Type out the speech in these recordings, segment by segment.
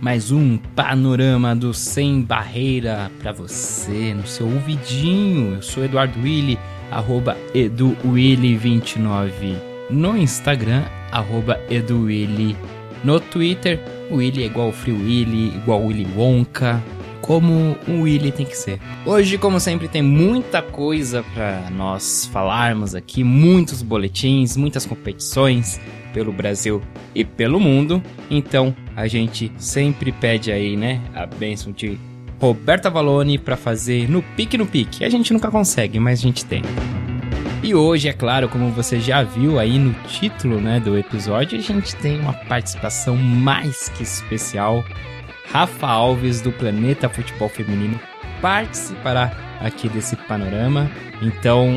mais um panorama do Sem Barreira para você no seu ouvidinho. Eu sou Eduardo Willi, arroba eduwilly29 no Instagram, arroba eduwilly no Twitter. Willy é igual Free Willy, igual Willy Wonka, como o Willy tem que ser. Hoje, como sempre, tem muita coisa para nós falarmos aqui, muitos boletins, muitas competições pelo Brasil e pelo mundo. Então, a gente sempre pede aí, né, a bênção de Roberta Valone para fazer no pique no pique. A gente nunca consegue, mas a gente tem. E hoje, é claro, como você já viu aí no título, né, do episódio, a gente tem uma participação mais que especial. Rafa Alves do Planeta Futebol Feminino participará aqui desse panorama. Então,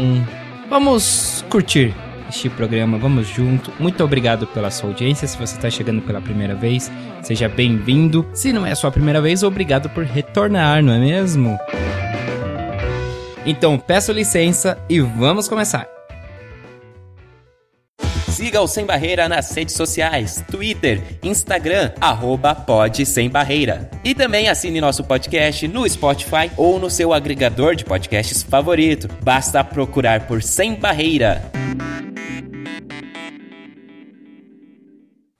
vamos curtir este programa. Vamos junto. Muito obrigado pela sua audiência. Se você está chegando pela primeira vez, seja bem-vindo. Se não é a sua primeira vez, obrigado por retornar, não é mesmo? Então, peço licença e vamos começar. Siga o Sem Barreira nas redes sociais, Twitter, Instagram, arroba Pod Sem Barreira. E também assine nosso podcast no Spotify ou no seu agregador de podcasts favorito. Basta procurar por Sem Barreira.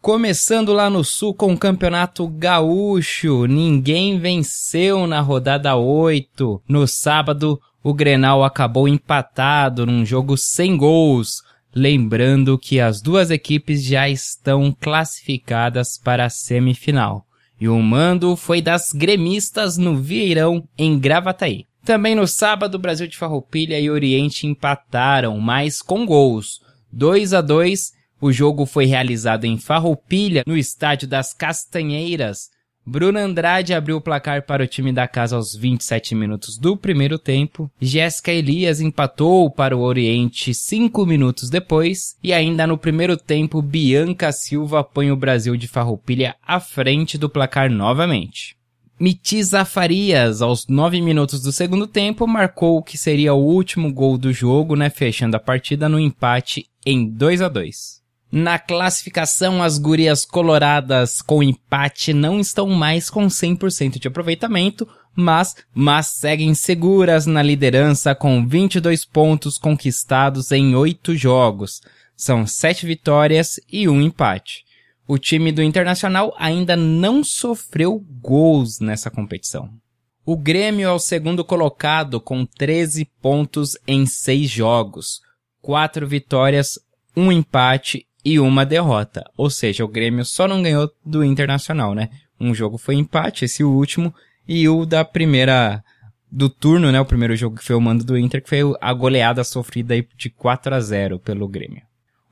Começando lá no sul com o Campeonato Gaúcho, ninguém venceu na rodada 8. No sábado, o Grenal acabou empatado num jogo sem gols. Lembrando que as duas equipes já estão classificadas para a semifinal. E o mando foi das gremistas no Vieirão, em Gravataí. Também no sábado, Brasil de Farroupilha e Oriente empataram, mas com gols. 2 a 2 o jogo foi realizado em Farroupilha, no estádio das Castanheiras. Bruno Andrade abriu o placar para o time da casa aos 27 minutos do primeiro tempo. Jéssica Elias empatou para o Oriente 5 minutos depois. E ainda no primeiro tempo, Bianca Silva põe o Brasil de Farroupilha à frente do placar novamente. Mitiza Farias, aos 9 minutos do segundo tempo, marcou o que seria o último gol do jogo, né, fechando a partida no empate em 2 a 2. Na classificação, as gurias coloradas com empate não estão mais com 100% de aproveitamento, mas, mas seguem seguras na liderança com 22 pontos conquistados em 8 jogos. São 7 vitórias e um empate. O time do Internacional ainda não sofreu gols nessa competição. O Grêmio é o segundo colocado com 13 pontos em 6 jogos. 4 vitórias, um empate e uma derrota. Ou seja, o Grêmio só não ganhou do Internacional, né? Um jogo foi empate, esse último, e o da primeira do turno, né? O primeiro jogo que foi o mando do Inter, que foi a goleada sofrida aí de 4 a 0 pelo Grêmio.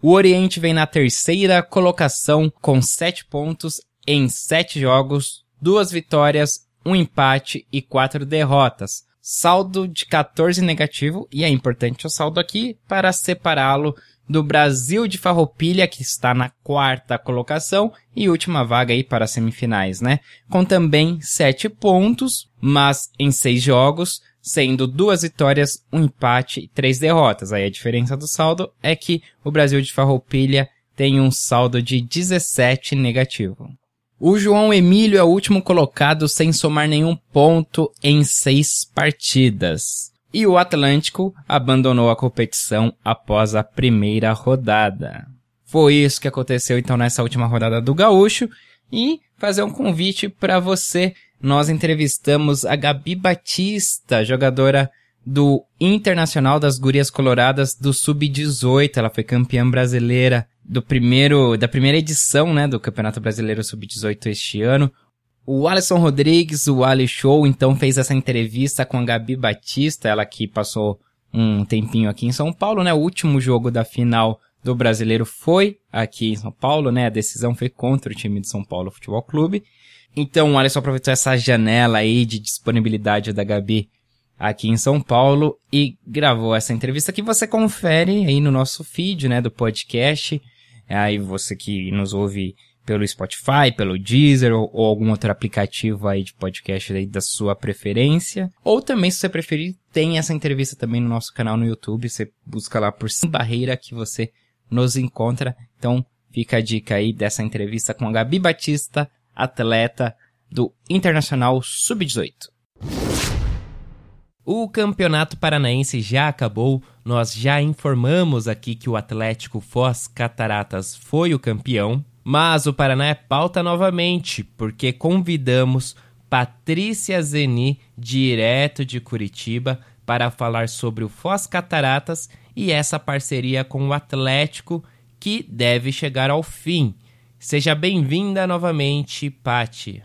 O Oriente vem na terceira colocação com 7 pontos em 7 jogos, duas vitórias, um empate e quatro derrotas. Saldo de 14 negativo, e é importante o saldo aqui para separá-lo do Brasil de Farroupilha, que está na quarta colocação e última vaga aí para as semifinais, né? Com também sete pontos, mas em seis jogos, sendo duas vitórias, um empate e três derrotas. Aí a diferença do saldo é que o Brasil de Farroupilha tem um saldo de 17 negativo. O João Emílio é o último colocado sem somar nenhum ponto em seis partidas e o Atlântico abandonou a competição após a primeira rodada. Foi isso que aconteceu então nessa última rodada do Gaúcho e fazer um convite para você. Nós entrevistamos a Gabi Batista, jogadora do Internacional das Gurias Coloradas do Sub-18. Ela foi campeã brasileira do primeiro, da primeira edição, né, do Campeonato Brasileiro Sub-18 este ano. O Alisson Rodrigues, o Ali Show, então fez essa entrevista com a Gabi Batista, ela que passou um tempinho aqui em São Paulo, né? O último jogo da final do Brasileiro foi aqui em São Paulo, né? A decisão foi contra o time de São Paulo Futebol Clube. Então, o Alisson aproveitou essa janela aí de disponibilidade da Gabi aqui em São Paulo e gravou essa entrevista que você confere aí no nosso feed, né, do podcast. Aí você que nos ouve pelo Spotify, pelo Deezer ou, ou, algum outro aplicativo aí de podcast aí da sua preferência. Ou também, se você preferir, tem essa entrevista também no nosso canal no YouTube. Você busca lá por Sim Barreira que você nos encontra. Então, fica a dica aí dessa entrevista com a Gabi Batista, atleta do Internacional Sub-18. O Campeonato Paranaense já acabou. Nós já informamos aqui que o Atlético Foz Cataratas foi o campeão. Mas o Paraná é pauta novamente, porque convidamos Patrícia Zeni, direto de Curitiba, para falar sobre o Foz Cataratas e essa parceria com o Atlético que deve chegar ao fim. Seja bem-vinda novamente, Pati.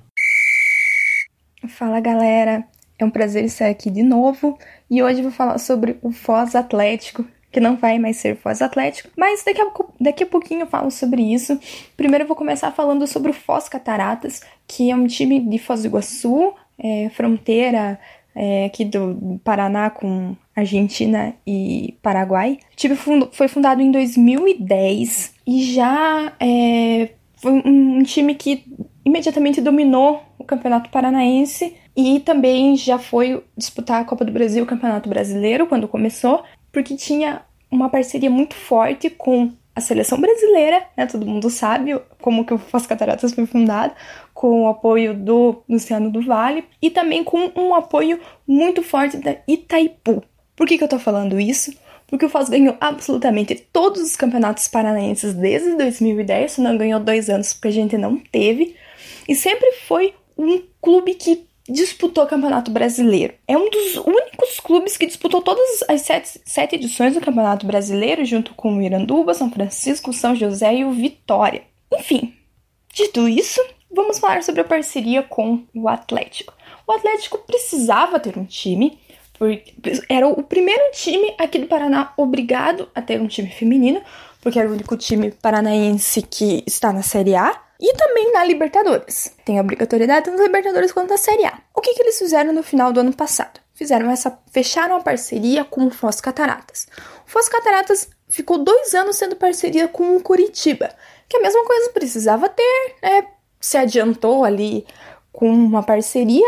Fala galera, é um prazer estar aqui de novo e hoje vou falar sobre o Foz Atlético, que não vai mais ser Foz Atlético, mas daqui a, daqui a pouquinho eu falo sobre isso. Primeiro eu vou começar falando sobre o Foz Cataratas, que é um time de Foz do Iguaçu, é, fronteira é, aqui do Paraná com Argentina e Paraguai. O time foi fundado em 2010 e já é, foi um time que imediatamente dominou o Campeonato Paranaense e também já foi disputar a Copa do Brasil, o Campeonato Brasileiro, quando começou, porque tinha uma parceria muito forte com a seleção brasileira, né? Todo mundo sabe como que o Foz Cataratas foi fundado, com o apoio do Luciano do Vale e também com um apoio muito forte da Itaipu. Por que, que eu tô falando isso? Porque o Foz ganhou absolutamente todos os campeonatos paranaenses desde 2010, não ganhou dois anos porque a gente não teve, e sempre foi um clube que disputou o Campeonato Brasileiro. É um dos únicos clubes que disputou todas as sete, sete edições do Campeonato Brasileiro, junto com o Iranduba, São Francisco, São José e o Vitória. Enfim, dito isso, vamos falar sobre a parceria com o Atlético. O Atlético precisava ter um time, porque era o primeiro time aqui do Paraná obrigado a ter um time feminino, porque era o único time paranaense que está na Série A e também na Libertadores. Tem obrigatoriedade tanto na Libertadores quanto na Série A. O que, que eles fizeram no final do ano passado? Fizeram essa, fecharam a parceria com o Foz Cataratas. O Foz Cataratas ficou dois anos sendo parceria com o Curitiba, que a mesma coisa precisava ter, né? Se adiantou ali com uma parceria,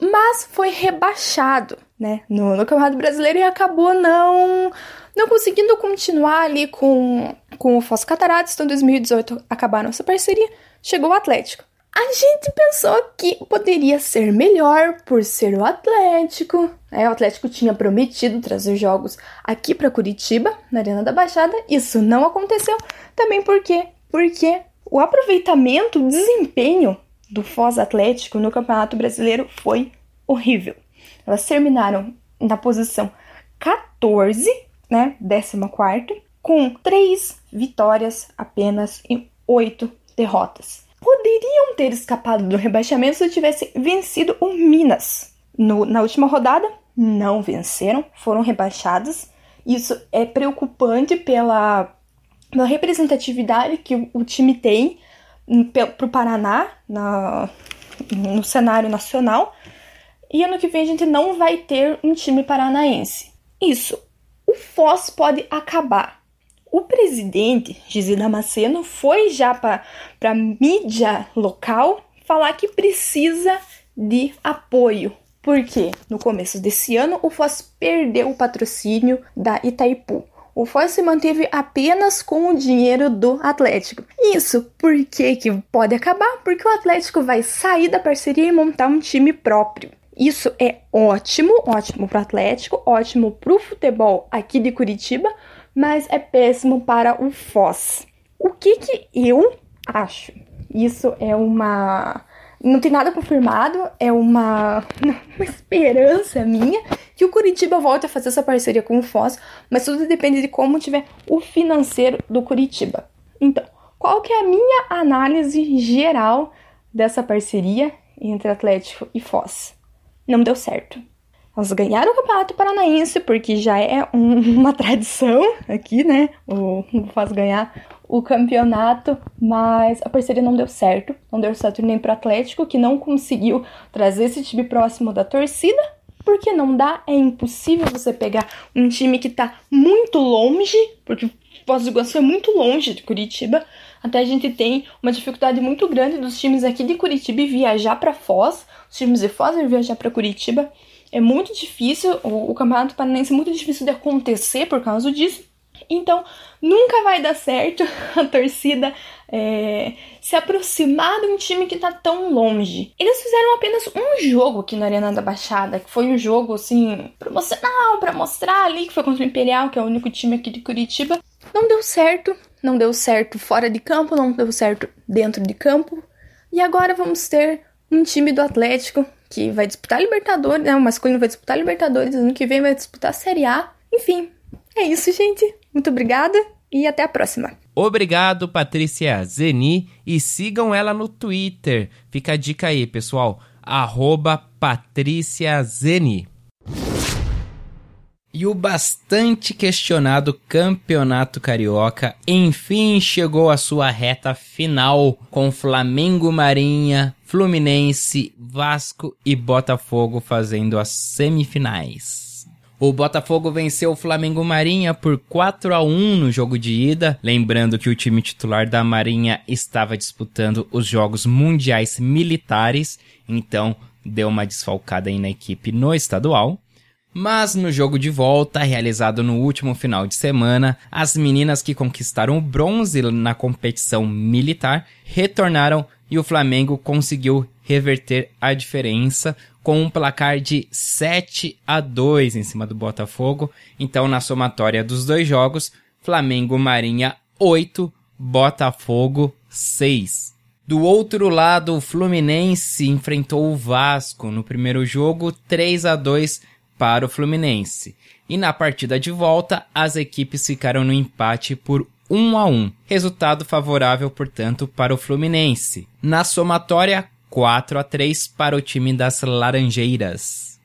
mas foi rebaixado, né, no, no Campeonato Brasileiro e acabou não não conseguindo continuar ali com, com o Foz Cataratas. Então, em 2018 acabaram essa parceria, chegou o Atlético. A gente pensou que poderia ser melhor por ser o Atlético. Né? O Atlético tinha prometido trazer jogos aqui para Curitiba, na Arena da Baixada. Isso não aconteceu. Também porque, porque o aproveitamento, o desempenho do Foz Atlético no Campeonato Brasileiro foi horrível. Elas terminaram na posição 14, né, 14, com 3 vitórias apenas e 8 derrotas. Poderiam ter escapado do rebaixamento se tivessem vencido o Minas. No, na última rodada, não venceram, foram rebaixados. Isso é preocupante pela, pela representatividade que o, o time tem para o Paraná na, no cenário nacional. E ano que vem a gente não vai ter um time paranaense. Isso, o Foz pode acabar. O presidente, Gisele Damasceno, foi já para a mídia local falar que precisa de apoio. Porque no começo desse ano o Foz perdeu o patrocínio da Itaipu. O Foz se manteve apenas com o dinheiro do Atlético. Isso por que, que pode acabar? Porque o Atlético vai sair da parceria e montar um time próprio. Isso é ótimo, ótimo para o Atlético, ótimo para o futebol aqui de Curitiba, mas é péssimo para o Foz. O que que eu acho? Isso é uma não tem nada confirmado, é uma, uma esperança minha que o Curitiba volte a fazer essa parceria com o Foz, mas tudo depende de como tiver o financeiro do Curitiba. Então, qual que é a minha análise geral dessa parceria entre Atlético e Foz? Não deu certo. Nós ganharam o Campeonato Paranaense, porque já é um, uma tradição aqui, né? O, o Foz ganhar o campeonato, mas a parceria não deu certo. Não deu certo nem pro Atlético, que não conseguiu trazer esse time próximo da torcida. Porque não dá, é impossível você pegar um time que tá muito longe, porque Foz do Iguaçu é muito longe de Curitiba. Até a gente tem uma dificuldade muito grande dos times aqui de Curitiba viajar para Foz, os times de Foz viajar para Curitiba. É muito difícil, o, o Campeonato Paranaense é muito difícil de acontecer por causa disso. Então, nunca vai dar certo a torcida é, se aproximar de um time que tá tão longe. Eles fizeram apenas um jogo aqui na Arena da Baixada, que foi um jogo, assim, promocional, para mostrar ali, que foi contra o Imperial, que é o único time aqui de Curitiba. Não deu certo, não deu certo fora de campo, não deu certo dentro de campo. E agora vamos ter um time do Atlético que vai disputar Libertadores, né? O masculino vai disputar Libertadores, ano que vem vai disputar a Série A. Enfim, é isso, gente. Muito obrigada e até a próxima. Obrigado, Patrícia Zeni, e sigam ela no Twitter. Fica a dica aí, pessoal. Arroba Patrícia Zeni. E o bastante questionado Campeonato Carioca enfim chegou à sua reta final com Flamengo Marinha, Fluminense, Vasco e Botafogo fazendo as semifinais. O Botafogo venceu o Flamengo Marinha por 4 a 1 no jogo de ida, lembrando que o time titular da Marinha estava disputando os Jogos Mundiais Militares, então deu uma desfalcada aí na equipe no estadual. Mas no jogo de volta, realizado no último final de semana, as meninas que conquistaram o bronze na competição militar retornaram e o Flamengo conseguiu reverter a diferença com um placar de 7 a 2 em cima do Botafogo. Então, na somatória dos dois jogos, Flamengo Marinha 8, Botafogo 6. Do outro lado, o Fluminense enfrentou o Vasco no primeiro jogo 3 a 2 para o Fluminense. E na partida de volta, as equipes ficaram no empate por 1 a 1. Resultado favorável, portanto, para o Fluminense. Na somatória, 4 a 3 para o time das Laranjeiras.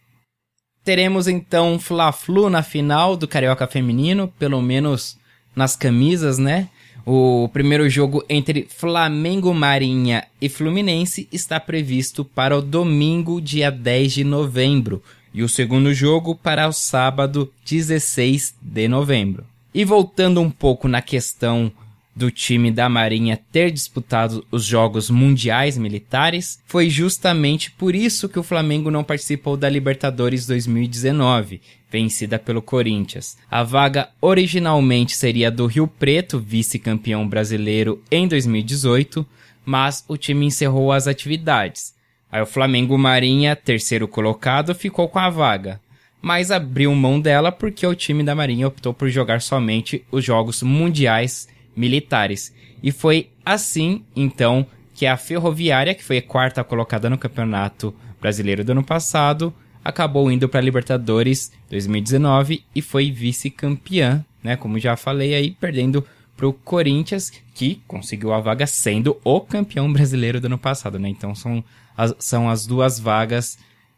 Teremos então Fla-Flu na final do Carioca Feminino, pelo menos nas camisas, né? O primeiro jogo entre Flamengo Marinha e Fluminense está previsto para o domingo, dia 10 de novembro, e o segundo jogo para o sábado 16 de novembro. E voltando um pouco na questão do time da Marinha ter disputado os Jogos Mundiais Militares, foi justamente por isso que o Flamengo não participou da Libertadores 2019, vencida pelo Corinthians. A vaga originalmente seria do Rio Preto, vice-campeão brasileiro em 2018, mas o time encerrou as atividades. Aí o Flamengo Marinha, terceiro colocado, ficou com a vaga, mas abriu mão dela porque o time da Marinha optou por jogar somente os jogos mundiais militares. E foi assim, então, que a Ferroviária, que foi a quarta colocada no Campeonato Brasileiro do ano passado, acabou indo para a Libertadores 2019 e foi vice-campeã, né? Como já falei aí, perdendo para o Corinthians, que conseguiu a vaga sendo o campeão brasileiro do ano passado, né? Então são as, são as duas vagas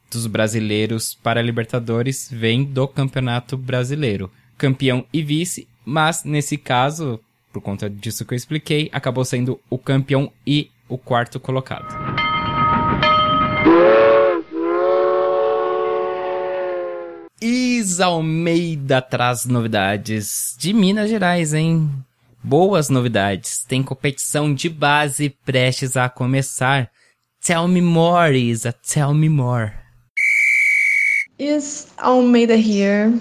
dos brasileiros para Libertadores vêm do Campeonato Brasileiro. Campeão e vice, mas nesse caso, por conta disso que eu expliquei, acabou sendo o campeão e o quarto colocado. Isa Almeida traz novidades de Minas Gerais, hein? Boas novidades. Tem competição de base prestes a começar. Tell me more, Isa. Tell me more. Is Almeida here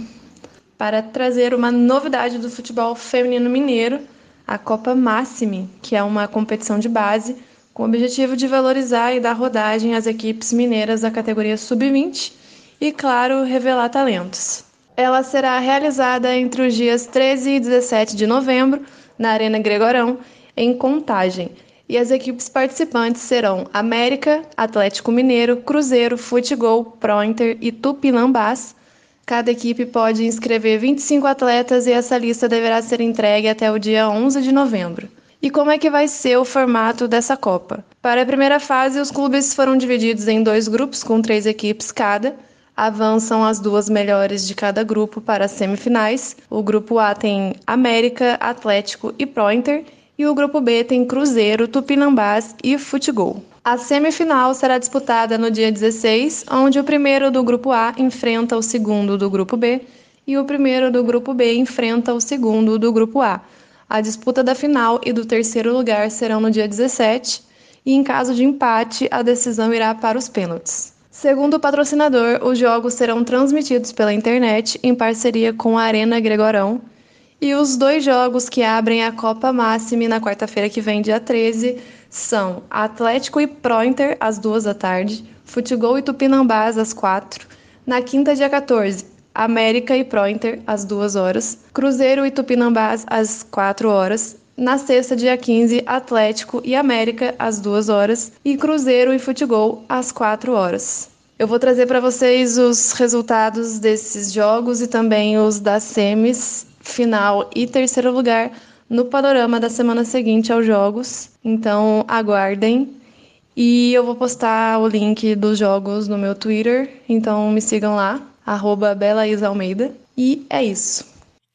para trazer uma novidade do futebol feminino mineiro, a Copa Máxime, que é uma competição de base com o objetivo de valorizar e dar rodagem às equipes mineiras da categoria sub-20 e, claro, revelar talentos. Ela será realizada entre os dias 13 e 17 de novembro na Arena Gregorão, em Contagem. E as equipes participantes serão América, Atlético Mineiro, Cruzeiro, Futebol, Prointer e Tupinambás. Cada equipe pode inscrever 25 atletas e essa lista deverá ser entregue até o dia 11 de novembro. E como é que vai ser o formato dessa Copa? Para a primeira fase, os clubes foram divididos em dois grupos com três equipes cada. avançam as duas melhores de cada grupo para as semifinais. O grupo A tem América, Atlético e Prointer, e o grupo B tem Cruzeiro, Tupinambás e Futebol. A semifinal será disputada no dia 16, onde o primeiro do grupo A enfrenta o segundo do grupo B e o primeiro do grupo B enfrenta o segundo do grupo A. A disputa da final e do terceiro lugar serão no dia 17, e em caso de empate, a decisão irá para os pênaltis. Segundo o patrocinador, os jogos serão transmitidos pela internet em parceria com a Arena Gregorão. E os dois jogos que abrem a Copa Máxime na quarta-feira que vem, dia 13, são Atlético e Prointer, às duas da tarde, Futebol e Tupinambás, às quatro. Na quinta, dia 14, América e Prointer, às duas horas, Cruzeiro e Tupinambás, às quatro horas. Na sexta, dia 15, Atlético e América, às duas horas, e Cruzeiro e Futebol, às quatro horas. Eu vou trazer para vocês os resultados desses jogos e também os das semis, final e terceiro lugar no panorama da semana seguinte aos jogos. Então aguardem. E eu vou postar o link dos jogos no meu Twitter, então me sigam lá, arroba Almeida. E é isso.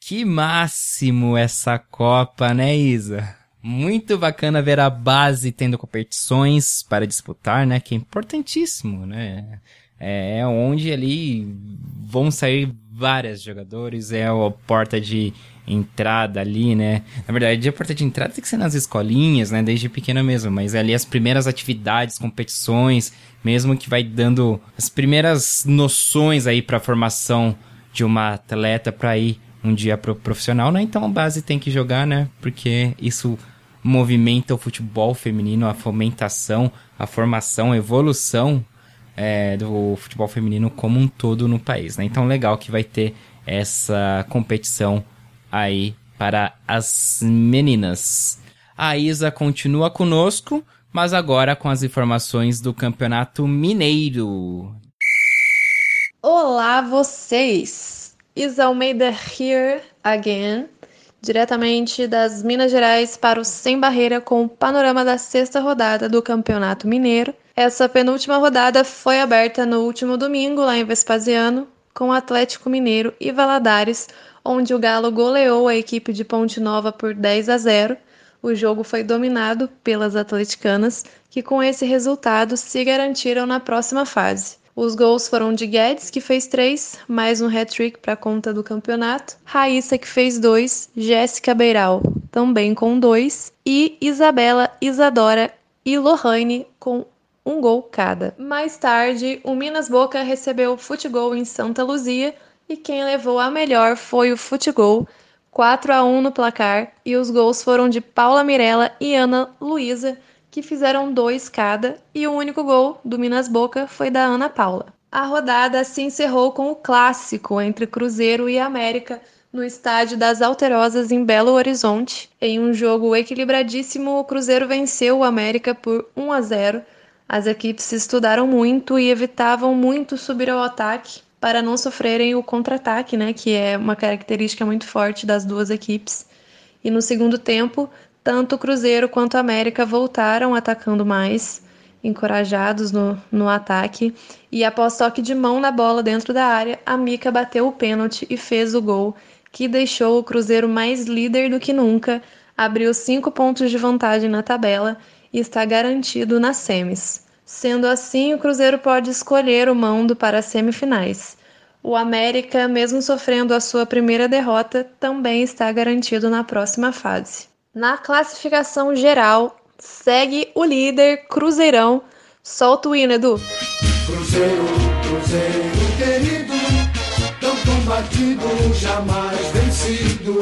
Que máximo essa Copa, né, Isa? Muito bacana ver a base tendo competições para disputar, né? Que é importantíssimo, né? É, é onde ali vão sair vários jogadores, é a porta de entrada ali, né? Na verdade, a porta de entrada tem que ser nas escolinhas, né? Desde pequena mesmo, mas é ali as primeiras atividades, competições, mesmo que vai dando as primeiras noções aí para a formação de uma atleta para ir um dia pro profissional, né? Então a base tem que jogar, né? Porque isso movimenta o futebol feminino, a fomentação, a formação, a evolução é, do futebol feminino como um todo no país, né? Então legal que vai ter essa competição aí para as meninas. A Isa continua conosco, mas agora com as informações do Campeonato Mineiro. Olá vocês! Isa Almeida here again diretamente das Minas Gerais para o Sem Barreira com o panorama da sexta rodada do Campeonato Mineiro. Essa penúltima rodada foi aberta no último domingo lá em Vespasiano, com Atlético Mineiro e Valadares, onde o Galo goleou a equipe de Ponte Nova por 10 a 0. O jogo foi dominado pelas atleticanas, que com esse resultado se garantiram na próxima fase. Os gols foram de Guedes, que fez três, mais um hat-trick para conta do campeonato. Raíssa, que fez dois. Jéssica Beiral, também com dois. E Isabela, Isadora e Lohane com um gol cada. Mais tarde, o Minas Boca recebeu o Futebol em Santa Luzia e quem levou a melhor foi o Futebol, 4 a 1 no placar, e os gols foram de Paula Mirella e Ana Luísa que fizeram dois cada, e o único gol do Minas Boca foi da Ana Paula. A rodada se encerrou com o clássico entre Cruzeiro e América no estádio das Alterosas em Belo Horizonte. Em um jogo equilibradíssimo, o Cruzeiro venceu o América por 1 a 0. As equipes estudaram muito e evitavam muito subir ao ataque para não sofrerem o contra-ataque, né, que é uma característica muito forte das duas equipes. E no segundo tempo, tanto o Cruzeiro quanto a América voltaram atacando mais, encorajados no, no ataque. E após toque de mão na bola dentro da área, a Mica bateu o pênalti e fez o gol, que deixou o Cruzeiro mais líder do que nunca, abriu cinco pontos de vantagem na tabela e está garantido nas semis. Sendo assim, o Cruzeiro pode escolher o mando para as semifinais. O América, mesmo sofrendo a sua primeira derrota, também está garantido na próxima fase. Na classificação geral, segue o líder Cruzeirão. Solta o hino, Edu. Cruzeiro, Cruzeiro querido, tão combatido, jamais vencido.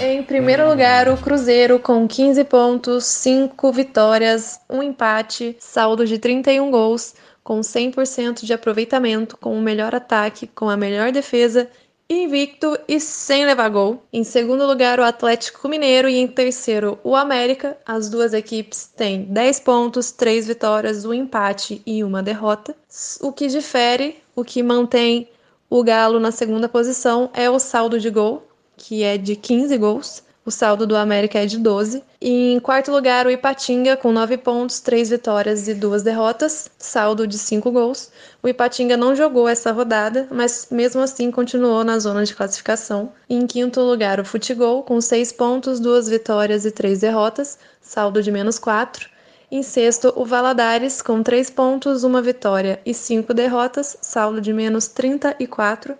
Em primeiro lugar, o Cruzeiro com 15 pontos, 5 vitórias, 1 empate, saldo de 31 gols, com 100% de aproveitamento, com o melhor ataque, com a melhor defesa invicto e sem levar gol. Em segundo lugar, o Atlético Mineiro e em terceiro, o América. As duas equipes têm 10 pontos, 3 vitórias, um empate e uma derrota. O que difere, o que mantém o Galo na segunda posição é o saldo de gol, que é de 15 gols, O saldo do América é de 12. E em quarto lugar, o Ipatinga, com 9 pontos, 3 vitórias e 2 derrotas, saldo de 5 gols. O Ipatinga não jogou essa rodada, mas mesmo assim continuou na zona de classificação. E em quinto lugar, o Futegol, com 6 pontos, 2 vitórias e 3 derrotas, saldo de menos 4. Em sexto, o Valadares, com 3 pontos, 1 vitória e 5 derrotas, saldo de menos 34.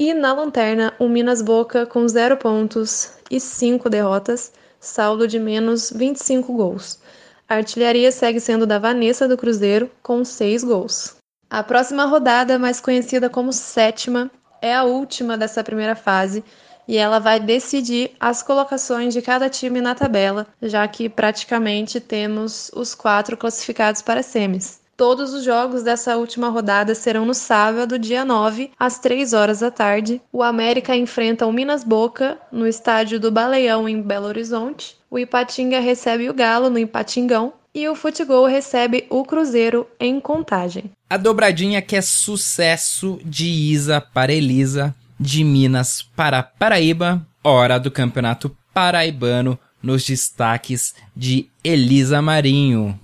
E na lanterna, o Minas Boca, com 0 pontos e 5 derrotas, saldo de menos 25 gols. A artilharia segue sendo da Vanessa do Cruzeiro, com 6 gols. A próxima rodada, mais conhecida como sétima, é a última dessa primeira fase e ela vai decidir as colocações de cada time na tabela, já que praticamente temos os quatro classificados para semis. Todos os jogos dessa última rodada serão no sábado, dia 9, às 3 horas da tarde. O América enfrenta o Minas Boca no estádio do Baleão, em Belo Horizonte. O Ipatinga recebe o Galo no Ipatingão. E o Futebol recebe o Cruzeiro em Contagem. A dobradinha que é sucesso de Isa para Elisa, de Minas para Paraíba, hora do Campeonato Paraibano nos destaques de Elisa Marinho.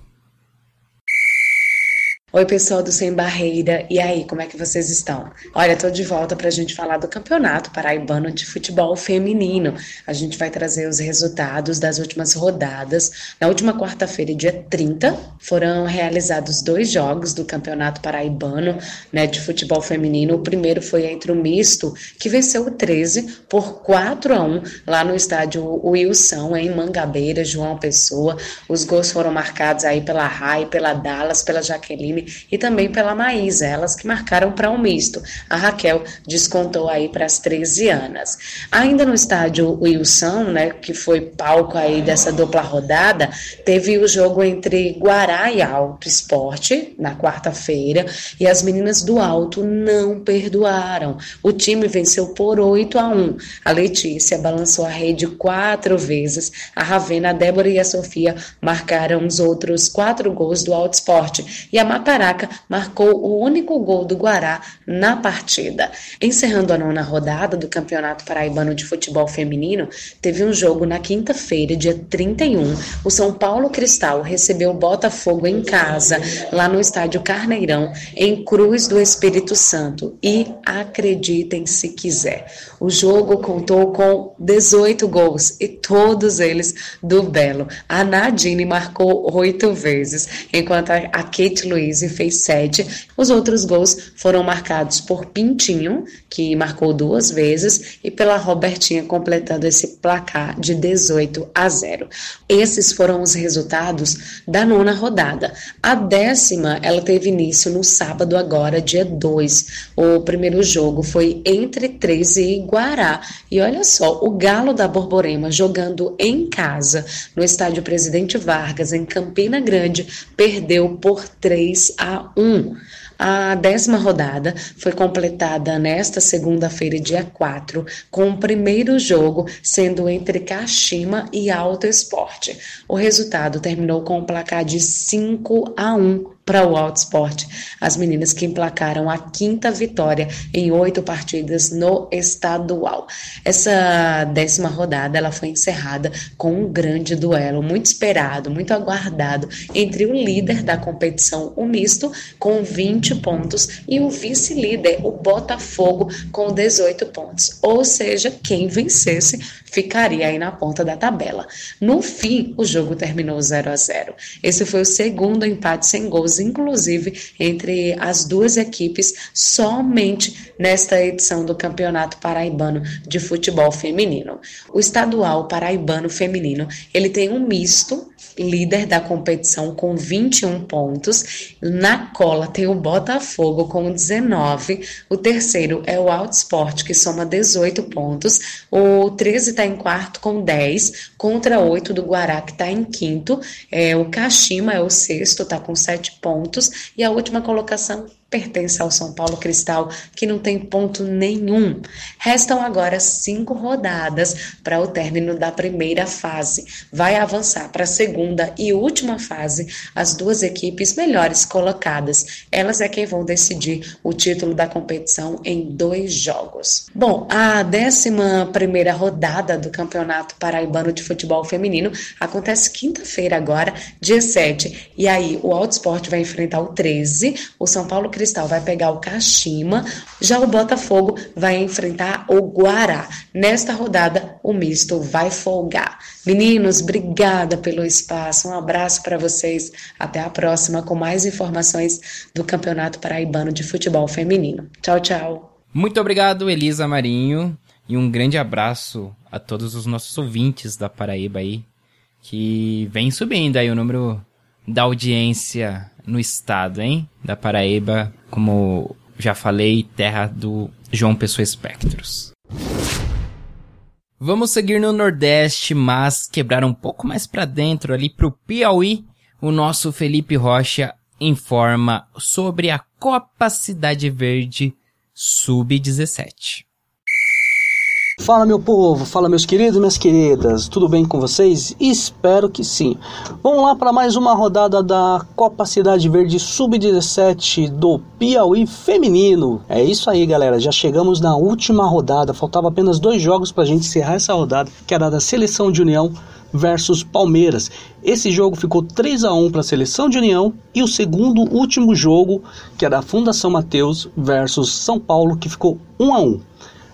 Oi, pessoal do Sem Barreira. E aí, como é que vocês estão? Olha, tô de volta para a gente falar do Campeonato Paraibano de Futebol Feminino. A gente vai trazer os resultados das últimas rodadas. Na última quarta-feira, dia 30, foram realizados dois jogos do Campeonato Paraibano né, de Futebol Feminino. O primeiro foi entre o Misto, que venceu o 13 por 4 a 1 lá no estádio Wilson, em Mangabeira, João Pessoa. Os gols foram marcados aí pela Rai, pela Dallas, pela Jaqueline e também pela Maísa, elas que marcaram para um misto. A Raquel descontou aí para as 13 anos. Ainda no estádio Wilson, né, que foi palco aí dessa dupla rodada, teve o jogo entre Guará e Alto Esporte na quarta-feira e as meninas do Alto não perdoaram. O time venceu por 8 a 1. A Letícia balançou a rede quatro vezes. A Ravena, a Débora e a Sofia marcaram os outros quatro gols do Alto Esporte e a Mata Caraca marcou o único gol do Guará na partida. Encerrando a nona rodada do Campeonato Paraibano de Futebol Feminino, teve um jogo na quinta-feira, dia 31. O São Paulo Cristal recebeu o Botafogo em casa, lá no estádio Carneirão, em Cruz do Espírito Santo. E acreditem se quiser, o jogo contou com 18 gols e todos eles do Belo. A Nadine marcou oito vezes, enquanto a Kate Luiz fez sete. Os outros gols foram marcados por Pintinho, que marcou duas vezes, e pela Robertinha, completando esse placar de 18 a 0. Esses foram os resultados da nona rodada. A décima, ela teve início no sábado, agora, dia 2. O primeiro jogo foi entre 13 e Guará. E olha só, o Galo da Borborema jogando em casa, no estádio Presidente Vargas, em Campina Grande, perdeu por 3 a 1. A décima rodada foi completada nesta segunda-feira, dia 4, com o primeiro jogo sendo entre Kashima e Alto Esporte. O resultado terminou com um placar de 5 a 1 para o Alto Esporte. As meninas que emplacaram a quinta vitória em oito partidas no estadual. Essa décima rodada ela foi encerrada com um grande duelo, muito esperado, muito aguardado, entre o líder da competição, o misto, com 20 pontos, e o vice-líder, o Botafogo, com 18 pontos. Ou seja, quem vencesse ficaria aí na ponta da tabela. No fim, o jogo terminou 0 a 0. Esse foi o segundo empate sem gols, inclusive entre as duas equipes, somente nesta edição do Campeonato Paraibano de Futebol Feminino. O estadual paraibano feminino, ele tem um misto líder da competição com 21 pontos. Na cola tem o Botafogo com 19. O terceiro é o Alto Sport, que soma 18 pontos. O 13 está em quarto com 10, contra 8 do Guará, que está em quinto. É, o Kashima é o sexto, está com 7 pontos. E a última colocação pertence ao São Paulo Cristal, que não tem ponto nenhum. Restam agora cinco rodadas para o término da primeira fase. Vai avançar para a segunda e última fase as duas equipes melhores colocadas. Elas é quem vão decidir o título da competição em dois jogos. Bom, a décima primeira rodada do Campeonato Paraibano de Futebol Feminino acontece quinta-feira agora, dia 7. E aí o Alto Esporte vai enfrentar o 13, o São Paulo Cristal vai pegar o Kashima, já o Botafogo vai enfrentar o Guará. Nesta rodada, o misto vai folgar. Meninos, obrigada pelo espaço. Um abraço para vocês. Até a próxima com mais informações do Campeonato Paraibano de Futebol Feminino. Tchau, tchau. Muito obrigado, Elisa Marinho, e um grande abraço a todos os nossos ouvintes da Paraíba aí, que vem subindo aí o número da audiência no estado, hein? Da Paraíba, como já falei, terra do João Pessoa Espectros. Vamos seguir no Nordeste, mas quebrar um pouco mais para dentro ali pro Piauí, o nosso Felipe Rocha informa sobre a Copa Cidade Verde Sub-17. Fala meu povo, fala meus queridos minhas queridas, tudo bem com vocês? Espero que sim. Vamos lá para mais uma rodada da Copa Cidade Verde Sub-17 do Piauí Feminino. É isso aí, galera, já chegamos na última rodada, faltava apenas dois jogos para a gente encerrar essa rodada, que era da Seleção de União versus Palmeiras. Esse jogo ficou 3 a 1 para a Seleção de União e o segundo último jogo, que era da Fundação Mateus versus São Paulo, que ficou 1 a 1.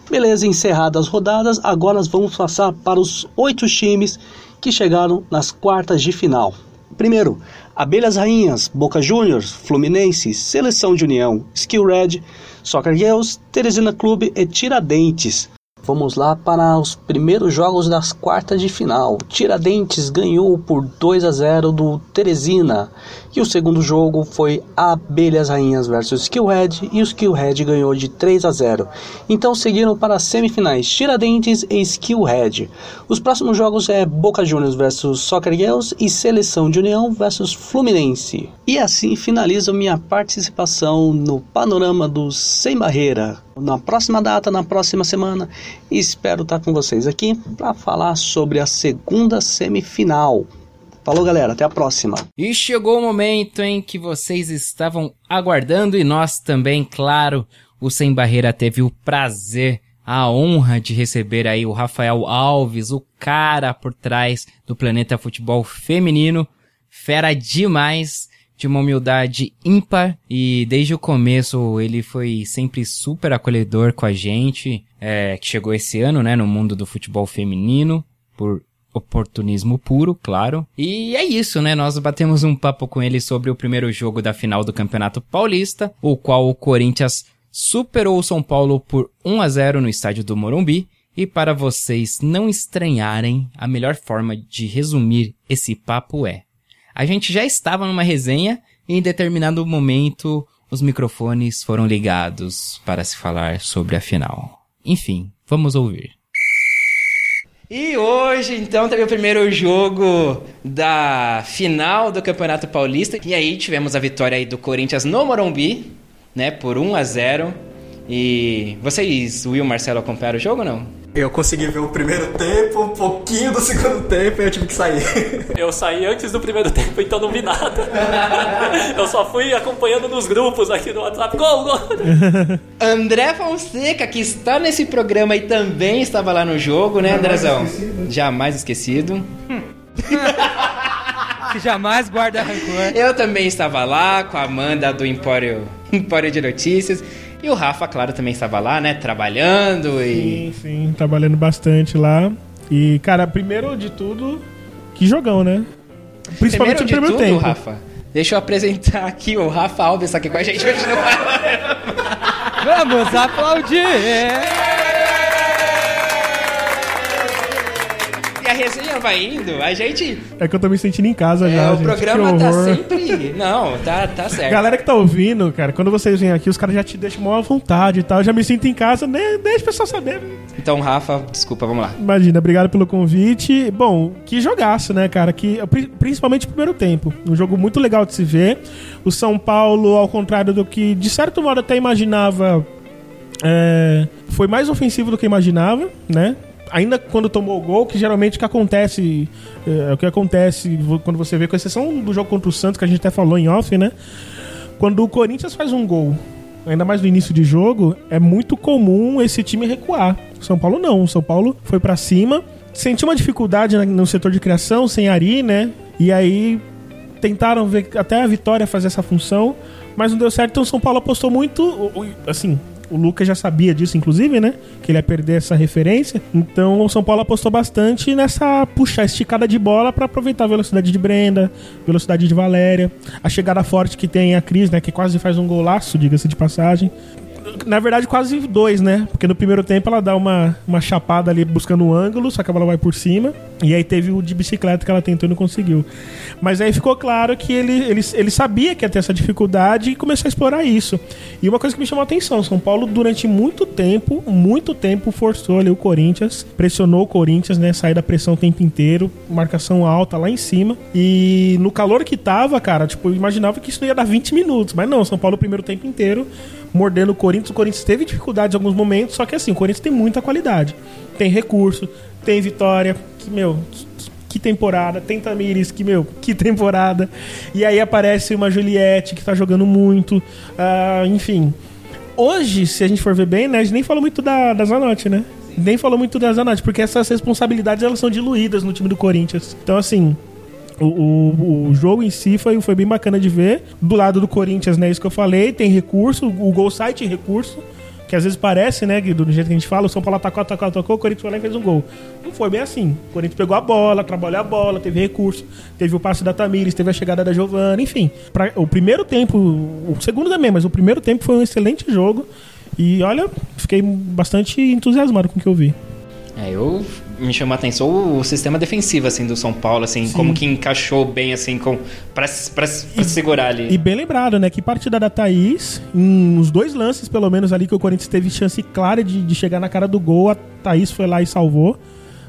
Beleza, encerradas as rodadas, agora nós vamos passar para os oito times que chegaram nas quartas de final. Primeiro, Abelhas Rainhas, Boca Juniors, Fluminense, Seleção de União, Skill Red, Soccer Girls, Teresina Clube e Tiradentes. Vamos lá para os primeiros jogos das quartas de final. Tiradentes ganhou por 2 a 0 do Teresina. E o segundo jogo foi Abelhas Rainhas versus Skillhead e o Skillhead ganhou de 3 a 0. Então seguiram para as semifinais Tiradentes e Skillhead. Os próximos jogos é Boca Juniors versus Soccer Girls e Seleção de União versus Fluminense. E assim finalizo minha participação no panorama do Sem Barreira. Na próxima data, na próxima semana, espero estar com vocês aqui para falar sobre a segunda semifinal. Falou, galera. Até a próxima. E chegou o momento em que vocês estavam aguardando e nós também, claro. O Sem Barreira teve o prazer, a honra de receber aí o Rafael Alves, o cara por trás do Planeta Futebol Feminino. Fera demais, de uma humildade ímpar e desde o começo ele foi sempre super acolhedor com a gente, é, que chegou esse ano, né, no mundo do futebol feminino, por oportunismo puro, claro. E é isso, né? Nós batemos um papo com ele sobre o primeiro jogo da final do Campeonato Paulista, o qual o Corinthians superou o São Paulo por 1 a 0 no estádio do Morumbi. E para vocês não estranharem, a melhor forma de resumir esse papo é: a gente já estava numa resenha e em determinado momento os microfones foram ligados para se falar sobre a final. Enfim, vamos ouvir. E hoje, então, teve o primeiro jogo da final do Campeonato Paulista. E aí tivemos a vitória aí do Corinthians no Morumbi, né, por 1 a 0. E vocês, Will e Marcelo, acompanharam o jogo ou não? Eu consegui ver o primeiro tempo, um pouquinho do segundo tempo e eu tive que sair. Eu saí antes do primeiro tempo, então não vi nada. Eu só fui acompanhando nos grupos aqui no WhatsApp. Gol, gol! André Fonseca, que está nesse programa e também estava lá no jogo, né, Jamais Andrezão? Esquecido. Jamais esquecido. Hum. que jamais guarda rancor. Eu também estava lá com a Amanda do Empório, Empório de Notícias. E o Rafa, claro, também estava lá, né? Trabalhando e. Sim, sim, trabalhando bastante lá. E, cara, primeiro de tudo, que jogão, né? Principalmente primeiro de primeiro tudo, tempo. Rafa, deixa eu apresentar aqui o Rafa Alves aqui com a gente hoje no Vamos aplaudir! E resenha vai indo, a gente. É que eu tô me sentindo em casa É, já. o gente. programa tá sempre. Não, tá, tá certo. Galera que tá ouvindo, cara, quando vocês vêm aqui, os caras já te deixam à vontade e tal. Eu já me sinto em casa, né? deixa o pessoal saber. Então, Rafa, desculpa, vamos lá. Imagina, obrigado pelo convite. Bom, que jogaço, né, cara? Que, pri- principalmente o primeiro tempo. Um jogo muito legal de se ver. O São Paulo, ao contrário do que, de certo modo, até imaginava, é, foi mais ofensivo do que imaginava, né? Ainda quando tomou o gol, que geralmente o que acontece, é, o que acontece quando você vê, com exceção do jogo contra o Santos, que a gente até falou em off, né? Quando o Corinthians faz um gol, ainda mais no início de jogo, é muito comum esse time recuar. O São Paulo não. O São Paulo foi pra cima, sentiu uma dificuldade no setor de criação, sem Ari, né? E aí tentaram ver até a Vitória fazer essa função, mas não deu certo. Então o São Paulo apostou muito, assim, o Lucas já sabia disso, inclusive, né? Que ele ia perder essa referência. Então o São Paulo apostou bastante nessa puxar esticada de bola pra aproveitar a velocidade de Brenda, velocidade de Valéria, a chegada forte que tem a Cris, né? Que quase faz um golaço, diga-se de passagem. Na verdade, quase dois, né? Porque no primeiro tempo ela dá uma, uma chapada ali buscando um ângulo, só que a bola vai por cima. E aí teve o de bicicleta que ela tentou e não conseguiu. Mas aí ficou claro que ele, ele, ele sabia que ia ter essa dificuldade e começou a explorar isso. E uma coisa que me chamou a atenção: São Paulo, durante muito tempo, muito tempo, forçou ali o Corinthians, pressionou o Corinthians, né? Sair da pressão o tempo inteiro, marcação alta lá em cima. E no calor que tava, cara, tipo, eu imaginava que isso ia dar 20 minutos. Mas não, São Paulo o primeiro tempo inteiro mordendo o Corinthians. O Corinthians teve dificuldades em alguns momentos, só que assim, o Corinthians tem muita qualidade. Tem recurso, tem vitória, que, meu, que temporada. Tem Tamires, que, meu, que temporada. E aí aparece uma Juliette que tá jogando muito. ah, enfim. Hoje, se a gente for ver bem, né, a gente nem falou muito da, da Zanotti, né? Nem falou muito da Zanotti, porque essas responsabilidades elas são diluídas no time do Corinthians. Então, assim, o, o, jogo em si foi, foi bem bacana de ver. Do lado do Corinthians, né? Isso que eu falei, tem recurso, o gol sai tem recurso. Que às vezes parece, né, que do jeito que a gente fala, o São Paulo atacou, atacou, atacou, o Corinthians foi lá e fez um gol. Não foi bem assim. O Corinthians pegou a bola, trabalhou a bola, teve recurso, teve o passe da Tamires, teve a chegada da Giovana, enfim. Pra, o primeiro tempo, o segundo também, mas o primeiro tempo foi um excelente jogo. E olha, fiquei bastante entusiasmado com o que eu vi. É, eu me chamou a atenção o sistema defensivo assim do São Paulo, assim, Sim. como que encaixou bem assim com para para segurar ali. E bem lembrado, né? Que partida da Thaís, em uns dois lances, pelo menos, ali que o Corinthians teve chance clara de, de chegar na cara do gol, a Thaís foi lá e salvou,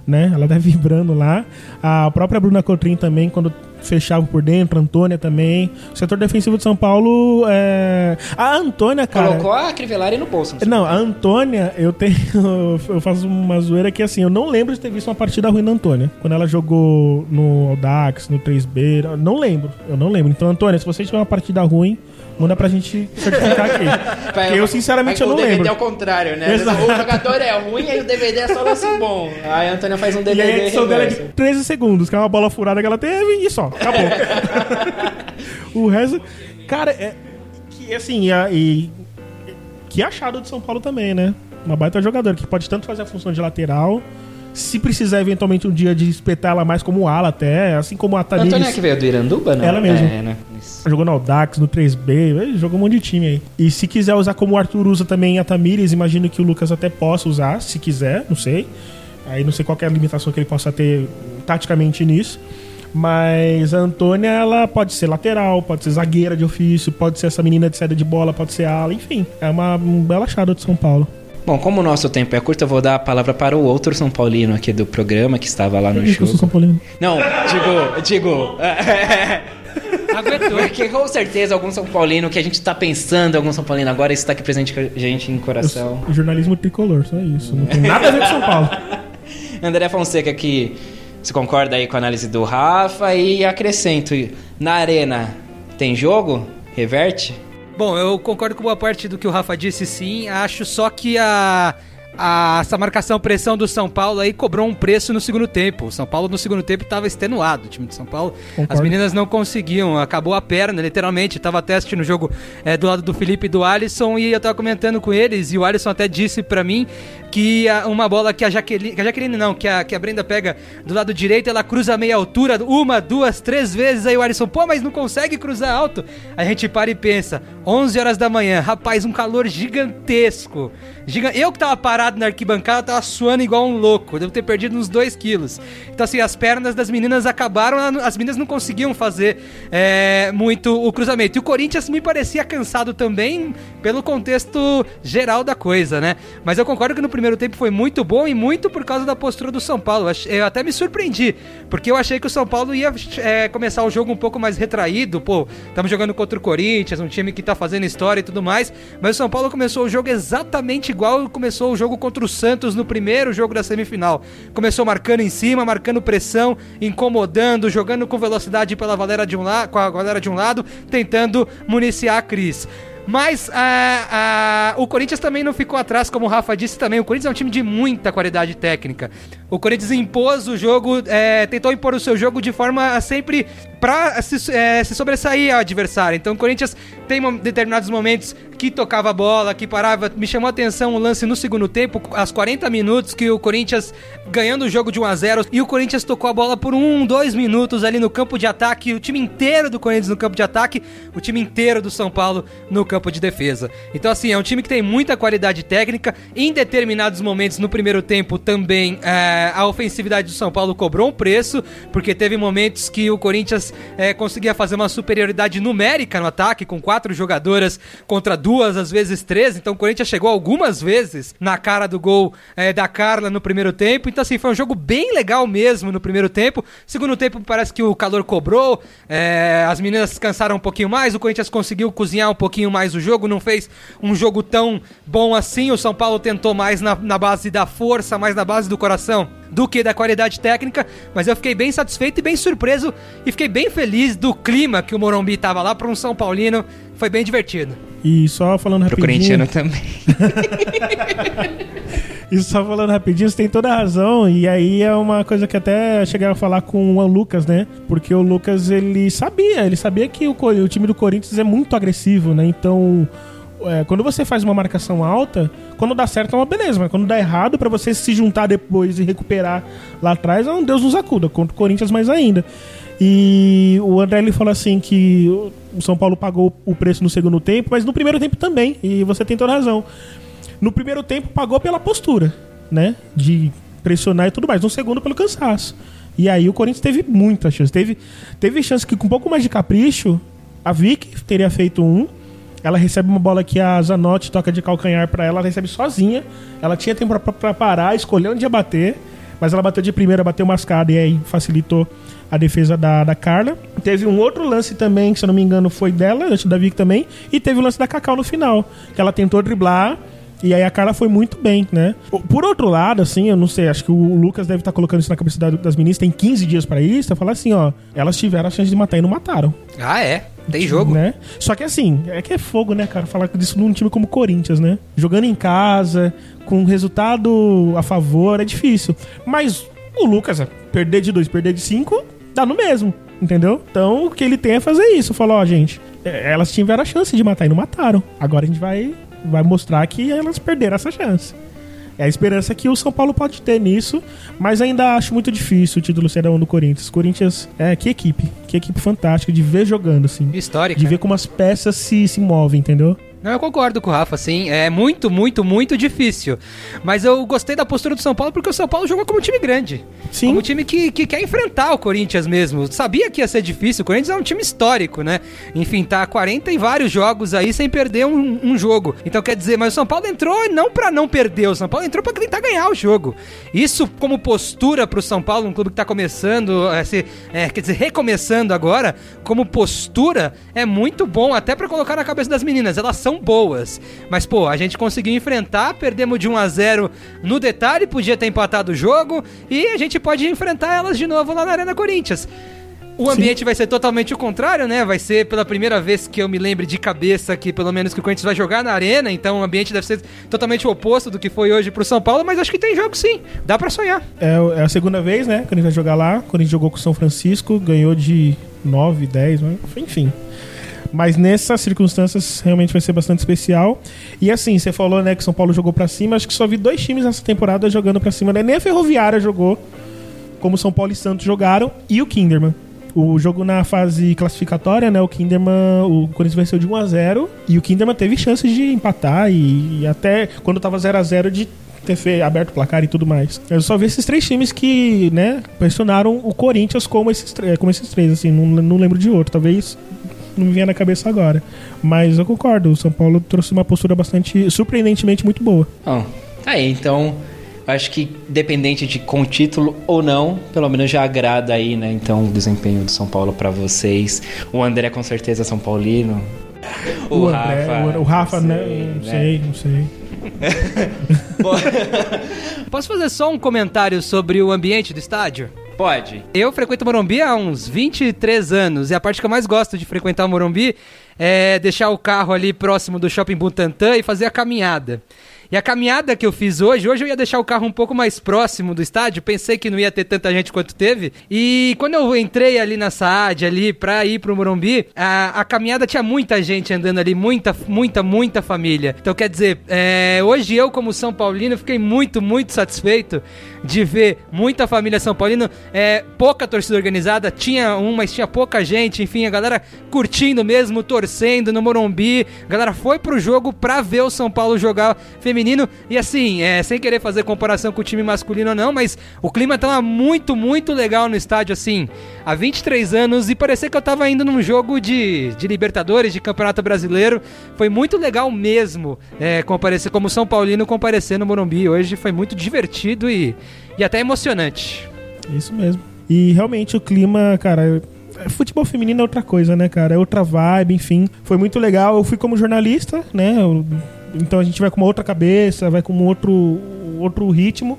né? Ela tá vibrando lá. A própria Bruna Cotrim também, quando fechava por dentro, a Antônia também. O setor defensivo de São Paulo é. A Antônia, cara. Colocou a Crivellari no bolso. Não, a Antônia, eu tenho. Eu faço uma zoeira que assim, eu não lembro de ter visto uma partida ruim da Antônia. Quando ela jogou no Audax, no 3B, eu não lembro. Eu não lembro. Então, Antônia, se você tiver uma partida ruim, manda pra gente certificar aqui. Porque eu, sinceramente, eu não o DVD lembro. é o contrário, né? Exato. O jogador é ruim e o DVD é só lance bom. Aí a Antônia faz um E DVD aí a edição dela é de reverso. 13 segundos, que é uma bola furada que ela teve e só, acabou. o resto. Cara, é. Que assim, e, a- e- que achado de São Paulo também, né? Uma baita jogadora que pode tanto fazer a função de lateral. Se precisar eventualmente um dia de espetar ela mais como ala até, assim como a Tamires. Antônia que veio do Iranduba, não? Ela mesma. É, né? Jogou no Audax, no 3B, ele jogou um monte de time aí. E se quiser usar como o Arthur usa também a Tamires, imagino que o Lucas até possa usar, se quiser, não sei. Aí não sei qual é a limitação que ele possa ter taticamente nisso. Mas a Antônia, ela pode ser lateral, pode ser zagueira de ofício, pode ser essa menina de saída de bola, pode ser ala, enfim. É uma um bela achada de São Paulo. Bom, como o nosso tempo é curto, eu vou dar a palavra para o outro São Paulino aqui do programa que estava lá no Eu sou. São Paulino. Não, digo, digo. Porque com certeza algum São Paulino que a gente tá pensando, algum São Paulino agora está aqui presente com a gente em coração. Jornalismo tricolor, só isso. Não tem nada a ver com São Paulo. André Fonseca que se concorda aí com a análise do Rafa e acrescento, na arena tem jogo? Reverte? Bom, eu concordo com boa parte do que o Rafa disse, sim. Acho só que a, a- essa marcação pressão do São Paulo aí cobrou um preço no segundo tempo. O São Paulo no segundo tempo estava extenuado, o time de São Paulo. Concordo. As meninas não conseguiam, acabou a perna, literalmente. Tava teste no jogo é, do lado do Felipe e do Alisson e eu tava comentando com eles e o Alisson até disse pra mim que a- uma bola que a Jaqueline, que a Jaqueline não, que a, que a Brenda pega do lado direito, ela cruza a meia altura, uma, duas, três vezes, aí o Alisson, pô, mas não consegue cruzar alto. A gente para e pensa, 11 horas da manhã, rapaz, um calor gigantesco. Giga- Eu que tava parado parado na arquibancada, tava suando igual um louco. Devo ter perdido uns 2 quilos. Então, assim, as pernas das meninas acabaram, as meninas não conseguiam fazer é, muito o cruzamento. E o Corinthians me parecia cansado também, pelo contexto geral da coisa, né? Mas eu concordo que no primeiro tempo foi muito bom e muito por causa da postura do São Paulo. Eu até me surpreendi, porque eu achei que o São Paulo ia é, começar o jogo um pouco mais retraído. Pô, estamos jogando contra o Corinthians, um time que tá fazendo história e tudo mais. Mas o São Paulo começou o jogo exatamente igual começou o jogo contra o Santos no primeiro jogo da semifinal. Começou marcando em cima, marcando pressão, incomodando, jogando com velocidade pela galera de um lado, com a galera de um lado, tentando municiar a Cris. Mas a, a, o Corinthians também não ficou atrás, como o Rafa disse também. O Corinthians é um time de muita qualidade técnica. O Corinthians impôs o jogo, é, tentou impor o seu jogo de forma a sempre para se, é, se, sobressair ao adversário. Então o Corinthians tem determinados momentos que tocava a bola, que parava. Me chamou a atenção o lance no segundo tempo, aos 40 minutos, que o Corinthians ganhando o jogo de 1 a 0 e o Corinthians tocou a bola por um, dois minutos ali no campo de ataque. O time inteiro do Corinthians no campo de ataque, o time inteiro do São Paulo no campo de defesa. Então, assim, é um time que tem muita qualidade técnica. Em determinados momentos no primeiro tempo também é, a ofensividade do São Paulo cobrou um preço, porque teve momentos que o Corinthians é, conseguia fazer uma superioridade numérica no ataque, com quatro jogadoras contra duas, às vezes três. Então o Corinthians chegou algumas vezes na cara do gol é, da Carla no primeiro tempo. Então, assim, foi um jogo bem legal mesmo no primeiro tempo. Segundo tempo, parece que o calor cobrou, é, as meninas cansaram um pouquinho mais, o Corinthians conseguiu cozinhar um pouquinho mais o jogo, não fez um jogo tão bom assim. O São Paulo tentou mais na, na base da força, mais na base do coração do que da qualidade técnica, mas eu fiquei bem satisfeito e bem surpreso e fiquei bem feliz do clima que o Morumbi tava lá para um São Paulino. Foi bem divertido. E só falando rapidinho... Pro corintiano também. e só falando rapidinho, você tem toda a razão. E aí é uma coisa que até cheguei a falar com o Lucas, né? Porque o Lucas, ele sabia, ele sabia que o, o time do Corinthians é muito agressivo, né? Então é, quando você faz uma marcação alta, quando dá certo é uma beleza, mas quando dá errado, para você se juntar depois e recuperar lá atrás, é um Deus nos acuda, contra o Corinthians mais ainda. E o André ele falou assim que o São Paulo pagou o preço no segundo tempo, mas no primeiro tempo também, e você tem toda razão. No primeiro tempo pagou pela postura, né? De pressionar e tudo mais. No segundo pelo cansaço. E aí o Corinthians teve muita chance. Teve, teve chance que com um pouco mais de capricho, a Vick teria feito um ela recebe uma bola que a Zanotti toca de calcanhar para ela, ela recebe sozinha. Ela tinha tempo para parar, escolher onde ia bater, mas ela bateu de primeira, bateu mascada e aí facilitou a defesa da, da Carla. Teve um outro lance também, que se eu não me engano foi dela, acho da Vic também, e teve o lance da Cacau no final, que ela tentou driblar. E aí a Carla foi muito bem, né? Por outro lado, assim, eu não sei, acho que o Lucas deve estar colocando isso na cabeça das meninas, tem 15 dias para isso, falar assim, ó, elas tiveram a chance de matar e não mataram. Ah, é? Tem jogo. Né? Só que assim, é que é fogo, né, cara? Falar disso num time como o Corinthians, né? Jogando em casa, com resultado a favor, é difícil. Mas o Lucas, é, perder de dois, perder de cinco, dá no mesmo, entendeu? Então o que ele tem é fazer isso. Falou, ó, gente, é, elas tiveram a chance de matar e não mataram. Agora a gente vai, vai mostrar que elas perderam essa chance. É a esperança que o São Paulo pode ter nisso, mas ainda acho muito difícil o título ser a do Corinthians. Corinthians, é, que equipe. Que equipe fantástica de ver jogando, assim. Histórica. De ver como as peças se, se movem, entendeu? Não, eu concordo com o Rafa, sim. É muito, muito, muito difícil. Mas eu gostei da postura do São Paulo porque o São Paulo jogou como um time grande. Sim. Como um time que, que quer enfrentar o Corinthians mesmo. Sabia que ia ser difícil. O Corinthians é um time histórico, né? Enfim, tá 40 e vários jogos aí sem perder um, um jogo. Então quer dizer, mas o São Paulo entrou não para não perder. O São Paulo entrou para tentar ganhar o jogo. Isso como postura pro São Paulo, um clube que tá começando, é, se, é, quer dizer, recomeçando agora, como postura, é muito bom até para colocar na cabeça das meninas. Elas são são boas. Mas, pô, a gente conseguiu enfrentar, perdemos de 1 a 0 no detalhe, podia ter empatado o jogo, e a gente pode enfrentar elas de novo lá na Arena Corinthians. O ambiente Sim. vai ser totalmente o contrário, né? Vai ser pela primeira vez que eu me lembre de cabeça que pelo menos que o Corinthians vai jogar na arena, então o ambiente deve ser totalmente o oposto do que foi hoje pro São Paulo, mas acho que tem jogo sim. Dá para sonhar. É, é, a segunda vez, né? Que a gente vai jogar lá. Quando a gente jogou com o São Francisco, ganhou de 9, 10, enfim. Mas nessas circunstâncias realmente vai ser bastante especial. E assim, você falou, né, que São Paulo jogou para cima. Acho que só vi dois times nessa temporada jogando para cima. Né? Nem a Ferroviária jogou como São Paulo e Santos jogaram e o Kinderman. O jogo na fase classificatória, né? O Kinderman, o Corinthians venceu de 1 a 0 e o Kinderman teve chances de empatar e, e até quando tava 0 a 0 de ter aberto o placar e tudo mais. Eu só vi esses três times que, né, pressionaram o Corinthians como esses, como esses três, assim, não, não lembro de outro. Talvez não me venha na cabeça agora. Mas eu concordo, o São Paulo trouxe uma postura bastante, surpreendentemente muito boa. Bom, tá aí, então acho que dependente de com título ou não, pelo menos já agrada aí, né? Então o desempenho do São Paulo para vocês. O André com certeza é São Paulino. O, o André, Rafa, o, Rafa, né? Não sei, né? não sei. Posso fazer só um comentário sobre o ambiente do estádio? Pode. Eu frequento o Morumbi há uns 23 anos e a parte que eu mais gosto de frequentar o Morumbi é deixar o carro ali próximo do Shopping Butantã e fazer a caminhada. E a caminhada que eu fiz hoje, hoje eu ia deixar o carro um pouco mais próximo do estádio, pensei que não ia ter tanta gente quanto teve. E quando eu entrei ali na Saad, ali pra ir pro Morumbi, a, a caminhada tinha muita gente andando ali, muita, muita, muita família. Então quer dizer, é, hoje eu, como São Paulino, fiquei muito, muito satisfeito de ver muita família São Paulino, é, pouca torcida organizada, tinha um, mas tinha pouca gente, enfim, a galera curtindo mesmo, torcendo no Morumbi. A galera foi pro jogo pra ver o São Paulo jogar feminino. E assim, é, sem querer fazer comparação com o time masculino não, mas o clima tava muito, muito legal no estádio, assim, há 23 anos. E parecia que eu tava indo num jogo de, de Libertadores, de Campeonato Brasileiro. Foi muito legal mesmo é, comparecer como São Paulino comparecer no Morumbi. Hoje foi muito divertido e, e até emocionante. Isso mesmo. E realmente o clima, cara, é, futebol feminino é outra coisa, né, cara? É outra vibe, enfim. Foi muito legal. Eu fui como jornalista, né? Eu então a gente vai com uma outra cabeça, vai com um outro, outro ritmo.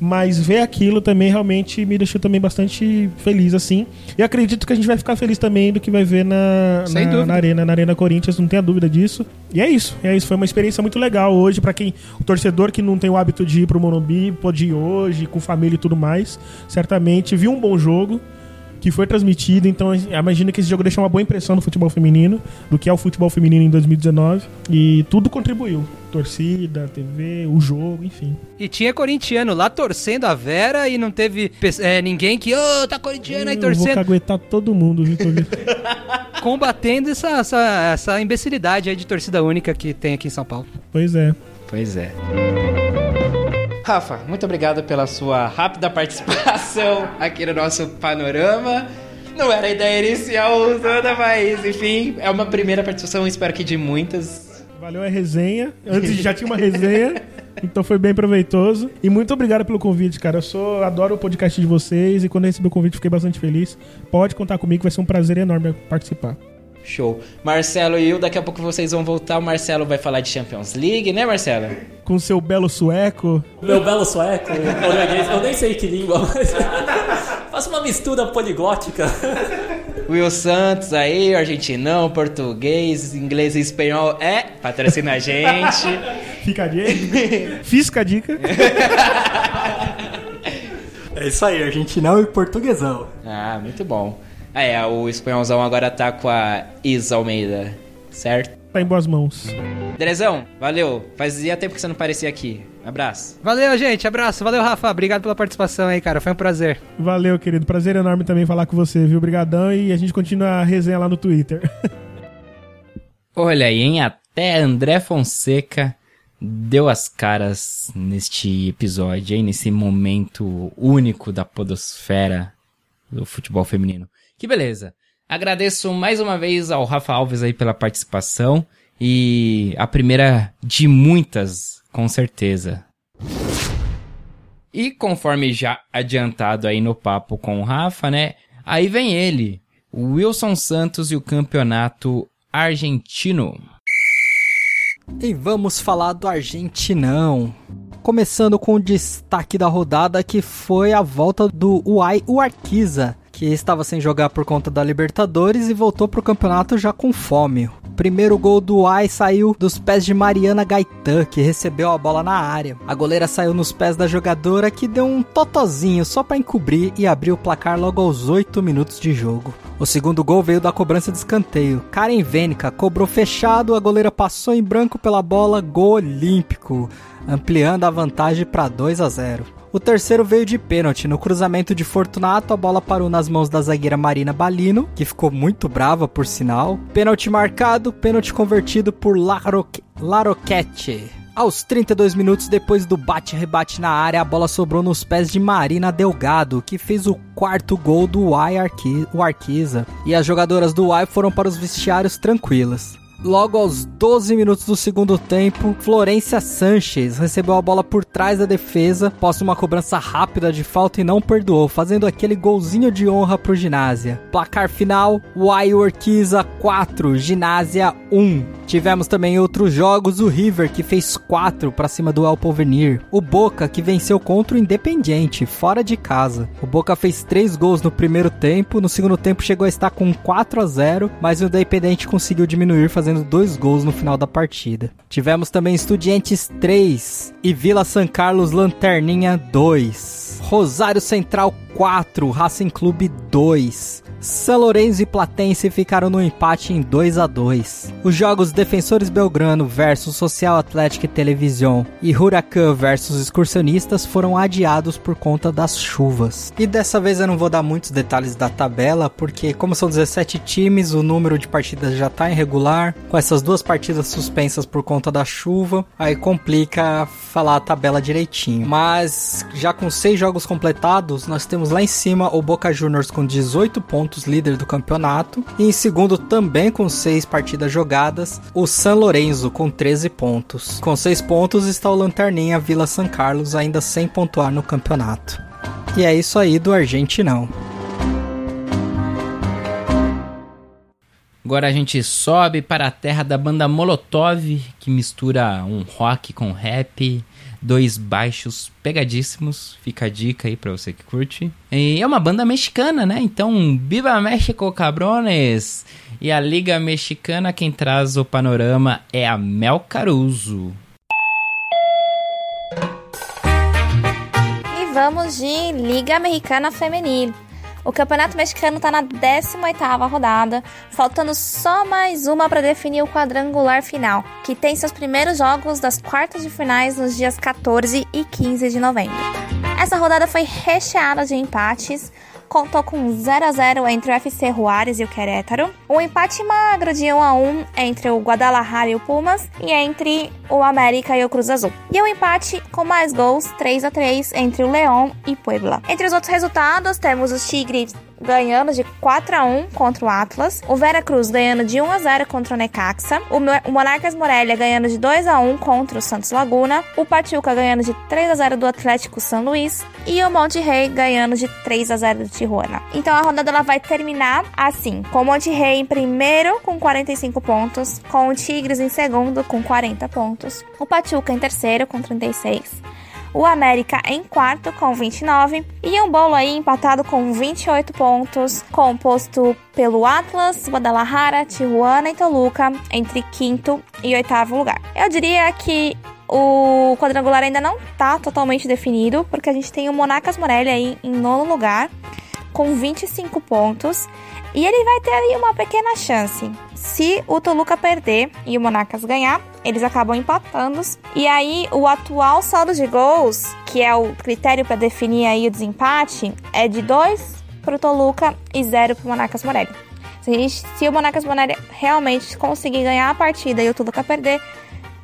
Mas ver aquilo também realmente me deixou também bastante feliz, assim. E acredito que a gente vai ficar feliz também do que vai ver na, na, na, Arena, na Arena Corinthians, não tenha dúvida disso. E é isso, é isso. Foi uma experiência muito legal hoje, para quem. O torcedor que não tem o hábito de ir pro Morumbi, pode ir hoje, com família e tudo mais. Certamente viu um bom jogo que foi transmitido. Então, imagina que esse jogo deixou uma boa impressão no futebol feminino, do que é o futebol feminino em 2019. E tudo contribuiu. Torcida, TV, o jogo, enfim. E tinha corintiano lá torcendo a Vera e não teve é, ninguém que, ô, oh, tá corintiano aí torcendo. Eu vou aguentar todo mundo, viu, Combatendo essa, essa, essa imbecilidade aí de torcida única que tem aqui em São Paulo. Pois é. Pois é. Rafa, muito obrigado pela sua rápida participação aqui no nosso panorama. Não era a ideia inicial toda, mas enfim, é uma primeira participação, espero que de muitas. Valeu a resenha. Antes já tinha uma resenha. Então foi bem proveitoso. E muito obrigado pelo convite, cara. Eu sou, adoro o podcast de vocês e quando eu recebi o convite fiquei bastante feliz. Pode contar comigo, vai ser um prazer enorme participar. Show. Marcelo e eu, daqui a pouco vocês vão voltar. O Marcelo vai falar de Champions League, né, Marcelo? Com seu belo sueco. Meu belo sueco, eu nem sei que língua, mas faço uma mistura poliglótica. Will Santos aí, argentinão, português, inglês e espanhol. É, patrocina a gente. Fica a dica. Fisca a dica. É isso aí, argentinão e portuguesão. Ah, muito bom. Ah, é, o espanholzão agora tá com a Isa Almeida, certo? Tá em boas mãos. Drezão, valeu. Fazia tempo que você não parecia aqui. Abraço. Valeu, gente. Abraço. Valeu, Rafa. Obrigado pela participação aí, cara. Foi um prazer. Valeu, querido. Prazer enorme também falar com você, viu? Obrigadão. E a gente continua a resenha lá no Twitter. Olha aí, hein? Até André Fonseca deu as caras neste episódio, hein? Nesse momento único da podosfera do futebol feminino. Que beleza. Agradeço mais uma vez ao Rafa Alves aí pela participação e a primeira de muitas, com certeza. E conforme já adiantado aí no papo com o Rafa, né? Aí vem ele, o Wilson Santos e o campeonato argentino. E vamos falar do Argentinão. Começando com o destaque da rodada que foi a volta do Uai Uarquiza que estava sem jogar por conta da Libertadores e voltou para o campeonato já com fome. O primeiro gol do Ai saiu dos pés de Mariana Gaetan, que recebeu a bola na área. A goleira saiu nos pés da jogadora, que deu um totozinho só para encobrir e abriu o placar logo aos 8 minutos de jogo. O segundo gol veio da cobrança de escanteio. Karen Venica cobrou fechado, a goleira passou em branco pela bola, gol olímpico, ampliando a vantagem para 2 a 0. O terceiro veio de pênalti. No cruzamento de Fortunato, a bola parou nas mãos da zagueira Marina Balino, que ficou muito brava por sinal. Pênalti marcado, pênalti convertido por Laroque, Laroquete. Aos 32 minutos depois do bate-rebate na área, a bola sobrou nos pés de Marina Delgado, que fez o quarto gol do Arqui Arquiza. E as jogadoras do Y foram para os vestiários tranquilas. Logo aos 12 minutos do segundo tempo, Florência Sanches recebeu a bola por trás da defesa, após uma cobrança rápida de falta e não perdoou, fazendo aquele golzinho de honra pro Ginásia. Placar final: Urquiza 4, Ginásia 1. Tivemos também outros jogos, o River que fez 4 para cima do El Porvenir, o Boca que venceu contra o Independiente, fora de casa. O Boca fez 3 gols no primeiro tempo, no segundo tempo chegou a estar com 4 a 0, mas o Independiente conseguiu diminuir fazendo 2 gols no final da partida. Tivemos também Estudiantes 3 e Vila San Carlos Lanterninha 2. Rosário Central 4, Racing Clube 2. São Lourenço e Platense ficaram no empate em 2 a 2. Os jogos Defensores Belgrano versus Social Atlético e Televisão e Huracan versus Excursionistas foram adiados por conta das chuvas. E dessa vez eu não vou dar muitos detalhes da tabela, porque como são 17 times, o número de partidas já está irregular. Com essas duas partidas suspensas por conta da chuva, aí complica falar a tabela direitinho. Mas já com seis jogos completados, nós temos lá em cima o Boca Juniors com 18 pontos, líder do campeonato. E em segundo, também com seis partidas jogadas, o San Lorenzo com 13 pontos. Com 6 pontos está o Lanterninha Vila San Carlos, ainda sem pontuar no campeonato. E é isso aí do Argentinão. Agora a gente sobe para a terra da banda Molotov, que mistura um rock com rap, dois baixos pegadíssimos. Fica a dica aí pra você que curte. E é uma banda mexicana, né? Então, Viva México, cabrones! E a Liga Mexicana, quem traz o panorama é a Mel Caruso. E vamos de Liga Americana Feminil. O Campeonato Mexicano está na 18ª rodada, faltando só mais uma para definir o quadrangular final, que tem seus primeiros jogos das quartas de finais nos dias 14 e 15 de novembro. Essa rodada foi recheada de empates, contou com 0 a 0 entre o FC Juárez e o Querétaro, um empate magro de 1 a 1 entre o Guadalajara e o Pumas e entre o América e o Cruz Azul. E um empate com mais gols, 3 a 3 entre o León e Puebla. Entre os outros resultados, temos os Tigres ganhando de 4 a 1 contra o Atlas, o Vera Cruz ganhando de 1 a 0 contra o Necaxa, o Monarcas Morelia ganhando de 2 a 1 contra o Santos Laguna, o Pachuca ganhando de 3 a 0 do Atlético São Luís e o Monte Rey ganhando de 3 a 0 do Tijuana. Então a rodada ela vai terminar assim, com o Monte Rey em primeiro com 45 pontos, com o Tigres em segundo com 40 pontos, o Pachuca em terceiro com 36 o América em quarto com 29 e um bolo aí empatado com 28 pontos, composto pelo Atlas, Guadalajara, Tijuana e Toluca entre quinto e oitavo lugar. Eu diria que o quadrangular ainda não está totalmente definido, porque a gente tem o Monarcas Morelia aí em nono lugar com 25 pontos e ele vai ter aí uma pequena chance. Se o Toluca perder e o Monarcas ganhar, eles acabam empatando. E aí, o atual saldo de gols, que é o critério para definir aí o desempate, é de 2 para o Toluca e 0 para o Monarcas Morelia. Se, se o Monarcas Morelia realmente conseguir ganhar a partida e o Toluca perder,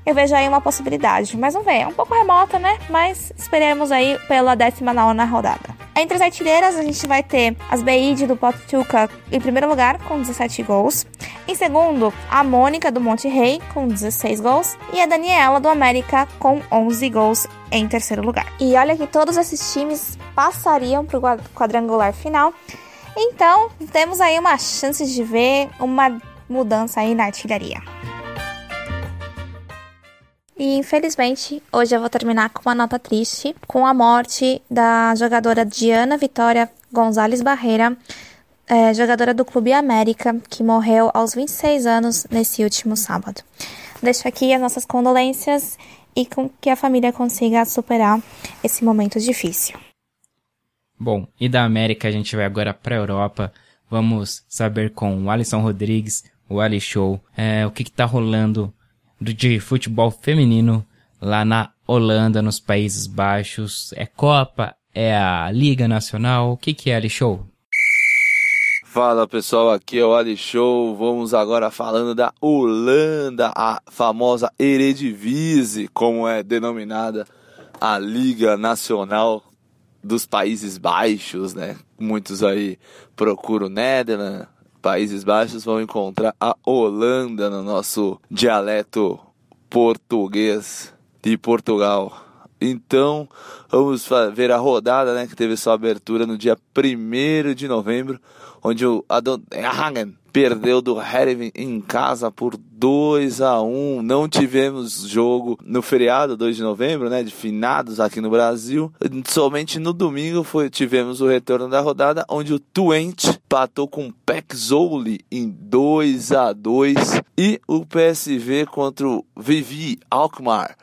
eu vejo aí uma possibilidade. Mas vamos ver, é um pouco remota, né? Mas esperemos aí pela 19 rodada. Entre as artilheiras, a gente vai ter as Beide do Potuca em primeiro lugar, com 17 gols. Em segundo, a Mônica do Monte Rei, com 16 gols. E a Daniela do América, com 11 gols em terceiro lugar. E olha que todos esses times passariam para o quadrangular final. Então, temos aí uma chance de ver uma mudança aí na artilharia. E infelizmente, hoje eu vou terminar com uma nota triste, com a morte da jogadora Diana Vitória Gonzalez Barreira, é, jogadora do Clube América, que morreu aos 26 anos nesse último sábado. Deixo aqui as nossas condolências e com que a família consiga superar esse momento difícil. Bom, e da América a gente vai agora para a Europa. Vamos saber com o Alisson Rodrigues, o Ali Show, é, o que está rolando de futebol feminino lá na Holanda, nos Países Baixos. É Copa? É a Liga Nacional? O que, que é, Ali Show? Fala pessoal, aqui é o Ali Show. Vamos agora falando da Holanda, a famosa Eredivisie, como é denominada a Liga Nacional dos Países Baixos, né? Muitos aí procuram Netherlands, Países Baixos, vão encontrar a Holanda no nosso dialeto português de Portugal. Então, vamos ver a rodada, né, que teve sua abertura no dia 1 de novembro, onde o Adon Hagen perdeu do Hereven em casa por 2 a 1. Não tivemos jogo no feriado 2 de novembro, né, de finados aqui no Brasil. Somente no domingo foi tivemos o retorno da rodada, onde o Twente patou com o Pexoli em 2 a 2 e o PSV contra o Vivi Alkmaar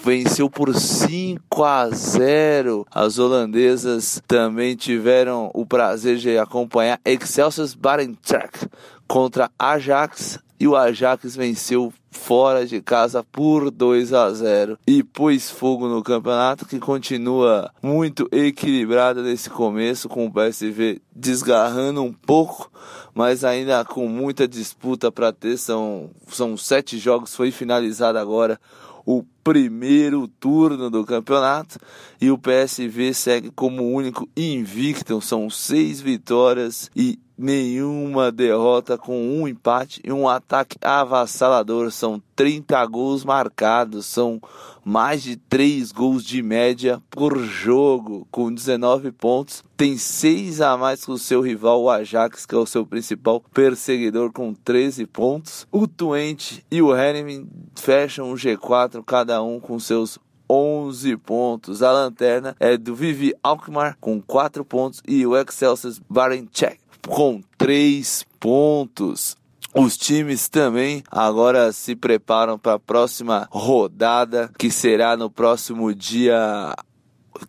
venceu por 5 a 0. As holandesas também tiveram o prazer de acompanhar Excelsior Barentrecht contra Ajax e o Ajax venceu fora de casa por 2 a 0 e pôs fogo no campeonato que continua muito equilibrado nesse começo com o PSV desgarrando um pouco, mas ainda com muita disputa para ter. São são sete jogos foi finalizado agora o primeiro turno do campeonato. E o PSV segue como único invicto, são seis vitórias e nenhuma derrota com um empate e um ataque avassalador. São 30 gols marcados, são mais de 3 gols de média por jogo, com 19 pontos. Tem 6 a mais que o seu rival, o Ajax, que é o seu principal perseguidor, com 13 pontos. O Twente e o Henneman fecham o G4, cada um com seus 11 pontos. A lanterna é do Vivi Alkmaar com 4 pontos e o Excelsior Barenchek com 3 pontos. Os times também agora se preparam para a próxima rodada, que será no próximo dia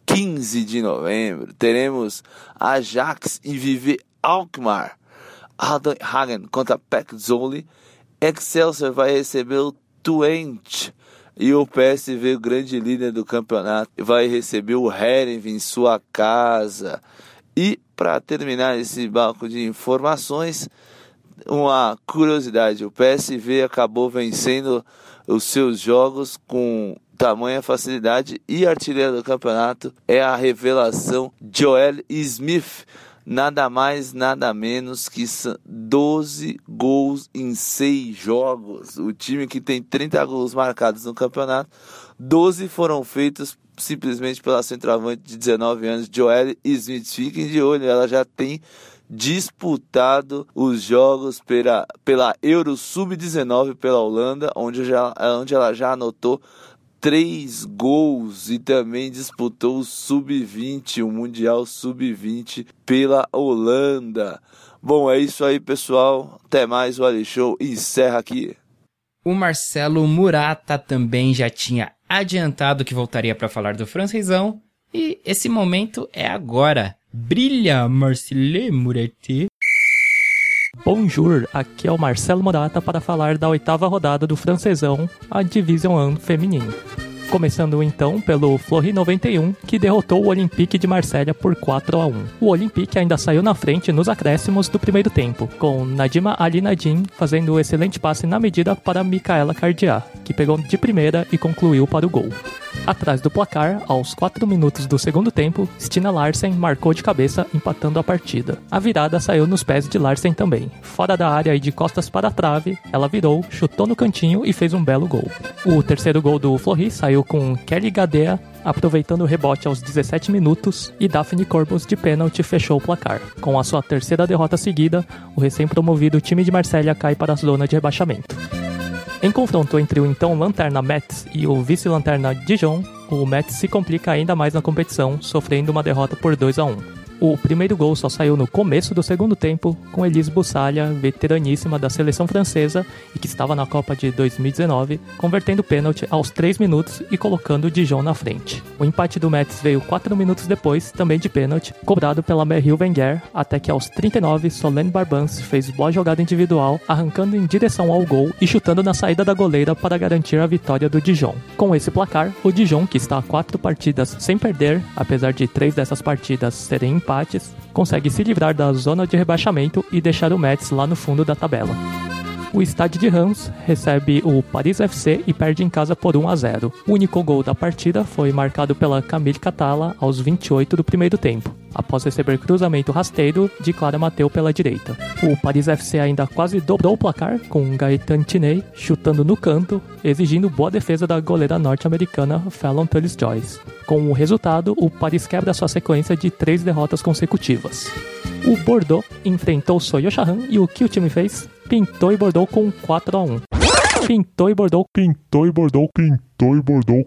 15 de novembro. Teremos Ajax e Vive Alkmaar. Hagen contra Peck Zoli. Excelsior vai receber o Twente. E o PSV, o grande líder do campeonato, vai receber o Herenveen em sua casa. E para terminar esse banco de informações, uma curiosidade: o PSV acabou vencendo os seus jogos com tamanha facilidade e artilheiro do campeonato é a revelação Joel Smith. Nada mais, nada menos que 12 gols em 6 jogos. O time que tem 30 gols marcados no campeonato, 12 foram feitos simplesmente pela centroavante de 19 anos, Joel Smith. Fiquem de olho, ela já tem disputado os jogos pela, pela Euro Sub-19 pela Holanda, onde, já, onde ela já anotou três gols e também disputou o Sub-20, o Mundial Sub-20 pela Holanda. Bom, é isso aí, pessoal. Até mais, o Ali Show encerra aqui. O Marcelo Murata também já tinha adiantado que voltaria para falar do francesão e esse momento é agora. Brilha, Marcelo Muretti. Bonjour, aqui é o Marcelo Morata para falar da oitava rodada do francesão, a Division 1 feminino. Começando então pelo Fleury 91, que derrotou o Olympique de Marselha por 4 a 1. O Olympique ainda saiu na frente nos acréscimos do primeiro tempo, com Nadima Ali Nadim fazendo o um excelente passe na medida para Micaela Cardiá, que pegou de primeira e concluiu para o gol. Atrás do placar, aos 4 minutos do segundo tempo, Stina Larsen marcou de cabeça, empatando a partida. A virada saiu nos pés de Larsen também. Fora da área e de costas para a trave, ela virou, chutou no cantinho e fez um belo gol. O terceiro gol do Flori saiu com Kelly Gadea aproveitando o rebote aos 17 minutos e Daphne Corbus de pênalti fechou o placar. Com a sua terceira derrota seguida, o recém-promovido time de Marsella cai para a zona de rebaixamento. Em confronto entre o então lanterna Metz e o vice-lanterna Dijon, o Metz se complica ainda mais na competição, sofrendo uma derrota por 2 a 1. O primeiro gol só saiu no começo do segundo tempo, com Elise Bussalha, veteraníssima da seleção francesa e que estava na Copa de 2019, convertendo pênalti aos 3 minutos e colocando o Dijon na frente. O empate do Metz veio 4 minutos depois, também de pênalti, cobrado pela Merrill Wenger, até que aos 39 Solène Barbans fez boa jogada individual, arrancando em direção ao gol e chutando na saída da goleira para garantir a vitória do Dijon. Com esse placar, o Dijon, que está a 4 partidas sem perder, apesar de 3 dessas partidas serem empates, consegue se livrar da zona de rebaixamento e deixar o Mets lá no fundo da tabela. O estádio de Rams recebe o Paris FC e perde em casa por 1 a 0. O único gol da partida foi marcado pela Camille Catala aos 28 do primeiro tempo, após receber cruzamento rasteiro de Clara Mateu pela direita. O Paris FC ainda quase dobrou o placar com Gaetan Tiney chutando no canto, exigindo boa defesa da goleira norte-americana Fallon Tullis Joyce. Com o resultado, o Paris quebra sua sequência de três derrotas consecutivas. O Bordeaux enfrentou o Soyoshahan e o que o time fez? Pintou e bordou com 4 a 1 Pintou e bordou, pintou e bordou, pintou e bordou.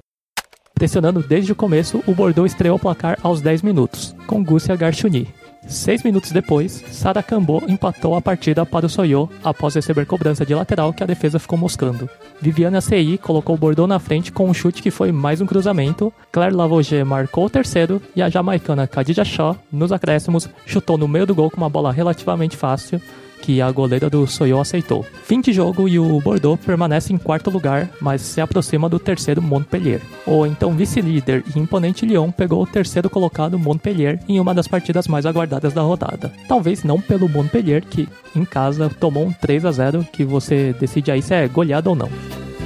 Pressionando desde o começo, o Bordeaux estreou o placar aos 10 minutos, com Gúcia Garchuni. Seis minutos depois, Sara Cambo empatou a partida para o Soyo após receber cobrança de lateral que a defesa ficou moscando. Viviane CI colocou o Bordeaux na frente com um chute que foi mais um cruzamento, Claire Lavoget marcou o terceiro e a jamaicana Khadija Shaw, nos acréscimos, chutou no meio do gol com uma bola relativamente fácil, que a goleira do Soyo aceitou. Fim de jogo e o Bordeaux permanece em quarto lugar, mas se aproxima do terceiro Montpellier. O então vice-líder e imponente Lyon pegou o terceiro colocado Montpellier em uma das partidas mais aguardadas da rodada. Talvez não pelo Montpellier, que em casa tomou um 3 a 0 que você decide aí se é goleado ou não.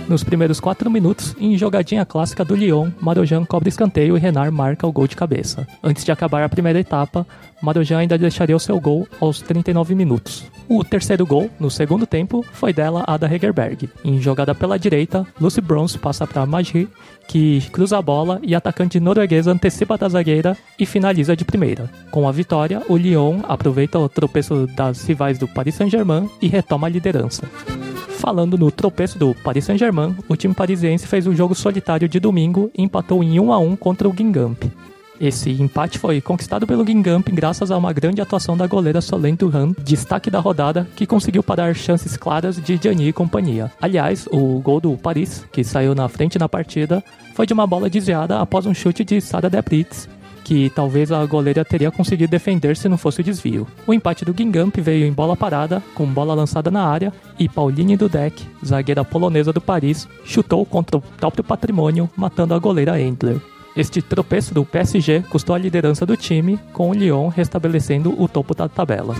Nos primeiros 4 minutos, em jogadinha clássica do Lyon, Marojan cobre escanteio e Renard marca o gol de cabeça. Antes de acabar a primeira etapa, Marojan ainda deixaria o seu gol aos 39 minutos. O terceiro gol, no segundo tempo, foi dela Ada Hegerberg. Em jogada pela direita, Lucy Bronze passa para Magri, que cruza a bola e a atacante norueguesa antecipa da zagueira e finaliza de primeira. Com a vitória, o Lyon aproveita o tropeço das rivais do Paris Saint-Germain e retoma a liderança. Falando no tropeço do Paris Saint-Germain, o time parisiense fez um jogo solitário de domingo e empatou em 1 a 1 contra o Guingamp. Esse empate foi conquistado pelo Guingamp graças a uma grande atuação da goleira Solène Duran, destaque da rodada, que conseguiu parar chances claras de Gianni e companhia. Aliás, o gol do Paris, que saiu na frente na partida, foi de uma bola desviada após um chute de Sara Debritz, que talvez a goleira teria conseguido defender se não fosse o desvio. O empate do Guingamp veio em bola parada, com bola lançada na área, e Pauline Dudek, zagueira polonesa do Paris, chutou contra o próprio patrimônio, matando a goleira Endler. Este tropeço do PSG custou a liderança do time, com o Lyon restabelecendo o topo da tabela.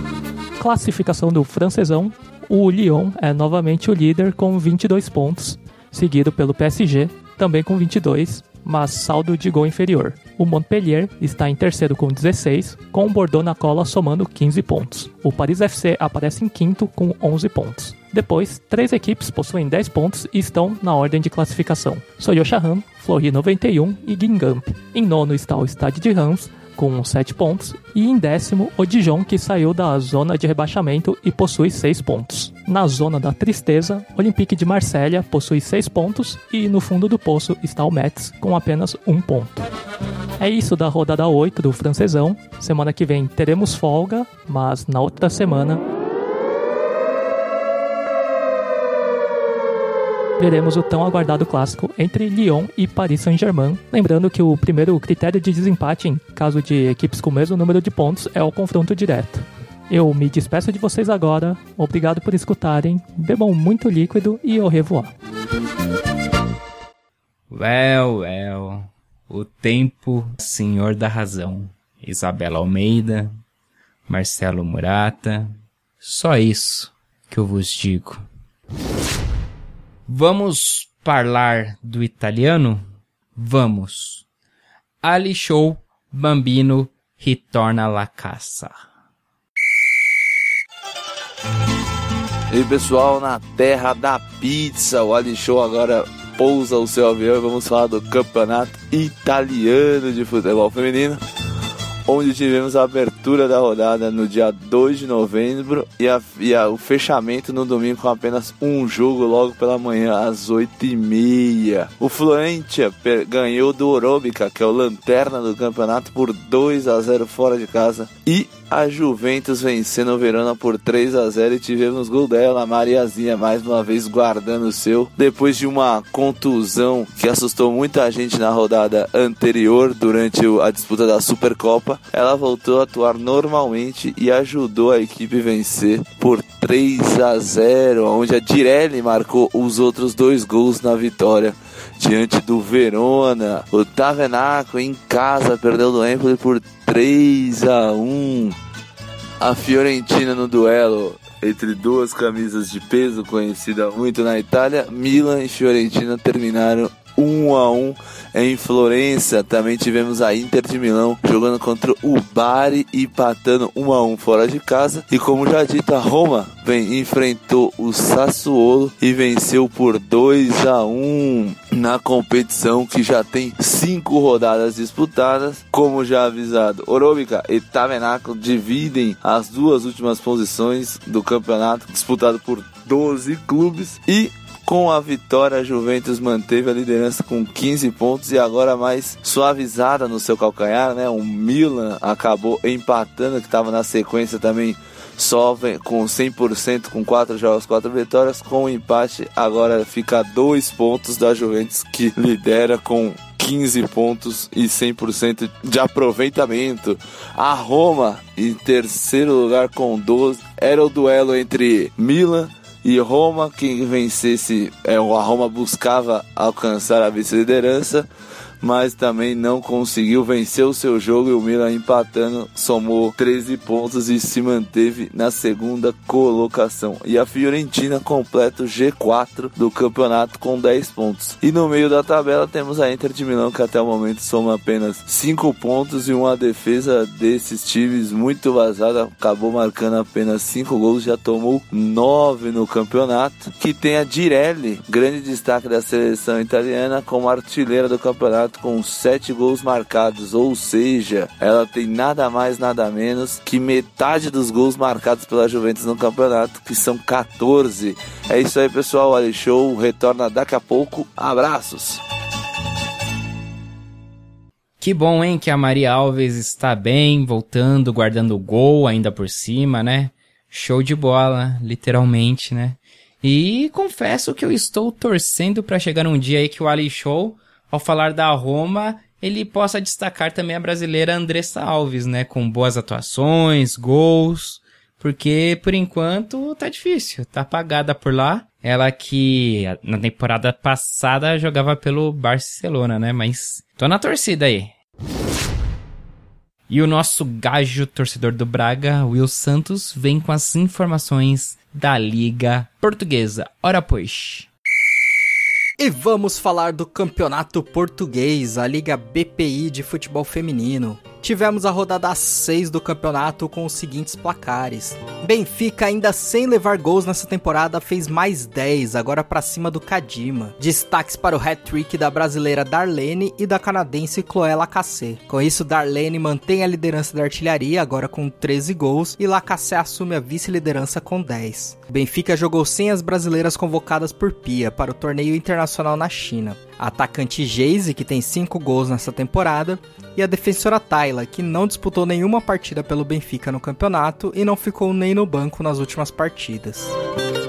Classificação do francesão: o Lyon é novamente o líder com 22 pontos, seguido pelo PSG, também com 22, mas saldo de gol inferior. O Montpellier está em terceiro com 16, com o Bordeaux na cola somando 15 pontos. O Paris FC aparece em quinto com 11 pontos. Depois, três equipes possuem 10 pontos e estão na ordem de classificação. Soyoshahan, Fleury 91 e Guingamp. Em nono está o Stade de Reims, com 7 pontos, e em décimo o Dijon, que saiu da zona de rebaixamento e possui 6 pontos. Na zona da tristeza, Olympique de Marselha possui 6 pontos e no fundo do poço está o Metz com apenas 1 ponto. É isso da rodada 8 do francesão. Semana que vem teremos folga, mas na outra semana veremos o tão aguardado clássico entre Lyon e Paris Saint-Germain. Lembrando que o primeiro critério de desempate em caso de equipes com o mesmo número de pontos é o confronto direto. Eu me despeço de vocês agora, obrigado por escutarem, bebam muito líquido e au revoir. Well, well, o tempo, senhor da razão. Isabela Almeida, Marcelo Murata, só isso que eu vos digo. Vamos falar do italiano? Vamos. Ali Show Bambino ritorna alla casa. E pessoal, na terra da pizza, o Ali Show agora pousa o seu avião e vamos falar do campeonato italiano de futebol feminino onde tivemos a abertura da rodada no dia 2 de novembro e, a, e a, o fechamento no domingo com apenas um jogo logo pela manhã às 8h30. O Florentia ganhou do Orobica, que é o lanterna do campeonato, por 2 a 0 fora de casa e a Juventus vencendo o Verona por 3 a 0 e tivemos gol dela, Mariazinha, mais uma vez guardando o seu. Depois de uma contusão que assustou muita gente na rodada anterior, durante a disputa da Supercopa, ela voltou a atuar normalmente e ajudou a equipe a vencer por 3 a 0, onde a Direlli marcou os outros dois gols na vitória diante do Verona. O Tavenaco em casa perdeu do Empoli por 3 a 1 A Fiorentina no duelo entre duas camisas de peso conhecida muito na Itália, Milan e Fiorentina terminaram 1 a 1 em Florença. Também tivemos a Inter de Milão jogando contra o Bari e empatando 1 a 1 fora de casa. E como já dito, a Roma vem, enfrentou o Sassuolo e venceu por 2 a 1 na competição que já tem cinco rodadas disputadas. Como já avisado, Orobica e Tavenaco dividem as duas últimas posições do campeonato disputado por 12 clubes e com a vitória, a Juventus manteve a liderança com 15 pontos e agora mais suavizada no seu calcanhar, né? O Milan acabou empatando, que estava na sequência também só com 100%, com 4 jogos, 4 vitórias. Com o empate, agora fica 2 pontos da Juventus, que lidera com 15 pontos e 100% de aproveitamento. A Roma em terceiro lugar com 12. Era o duelo entre Milan e Roma, quem vencesse, é, a Roma buscava alcançar a vice-liderança mas também não conseguiu vencer o seu jogo e o Milan empatando somou 13 pontos e se manteve na segunda colocação. E a Fiorentina completa o G4 do campeonato com 10 pontos. E no meio da tabela temos a Inter de Milão que até o momento soma apenas 5 pontos e uma defesa desses times muito vazada, acabou marcando apenas 5 gols, já tomou 9 no campeonato. Que tem a Direlli, grande destaque da seleção italiana como artilheira do campeonato campeonato com 7 gols marcados, ou seja, ela tem nada mais, nada menos que metade dos gols marcados pela Juventus no campeonato, que são 14. É isso aí, pessoal. O Show retorna daqui a pouco. Abraços! Que bom, hein, que a Maria Alves está bem, voltando, guardando o gol ainda por cima, né? Show de bola, literalmente, né? E confesso que eu estou torcendo para chegar um dia aí que o Ali Show ao falar da Roma, ele possa destacar também a brasileira Andressa Alves, né? Com boas atuações, gols. Porque, por enquanto, tá difícil. Tá apagada por lá. Ela que na temporada passada jogava pelo Barcelona, né? Mas tô na torcida aí. E o nosso gajo torcedor do Braga, Will Santos, vem com as informações da Liga Portuguesa. Ora pois. E vamos falar do Campeonato Português, a Liga BPI de futebol feminino. Tivemos a rodada 6 do campeonato com os seguintes placares. Benfica, ainda sem levar gols nessa temporada, fez mais 10, agora para cima do Kadima. Destaques para o hat-trick da brasileira Darlene e da canadense Chloé Lacassé. Com isso, Darlene mantém a liderança da artilharia, agora com 13 gols, e Lacassé assume a vice-liderança com 10. Benfica jogou sem as brasileiras convocadas por Pia para o torneio internacional na China. A atacante Geise, que tem 5 gols nessa temporada, e a defensora Tayla, que não disputou nenhuma partida pelo Benfica no campeonato e não ficou nem no banco nas últimas partidas.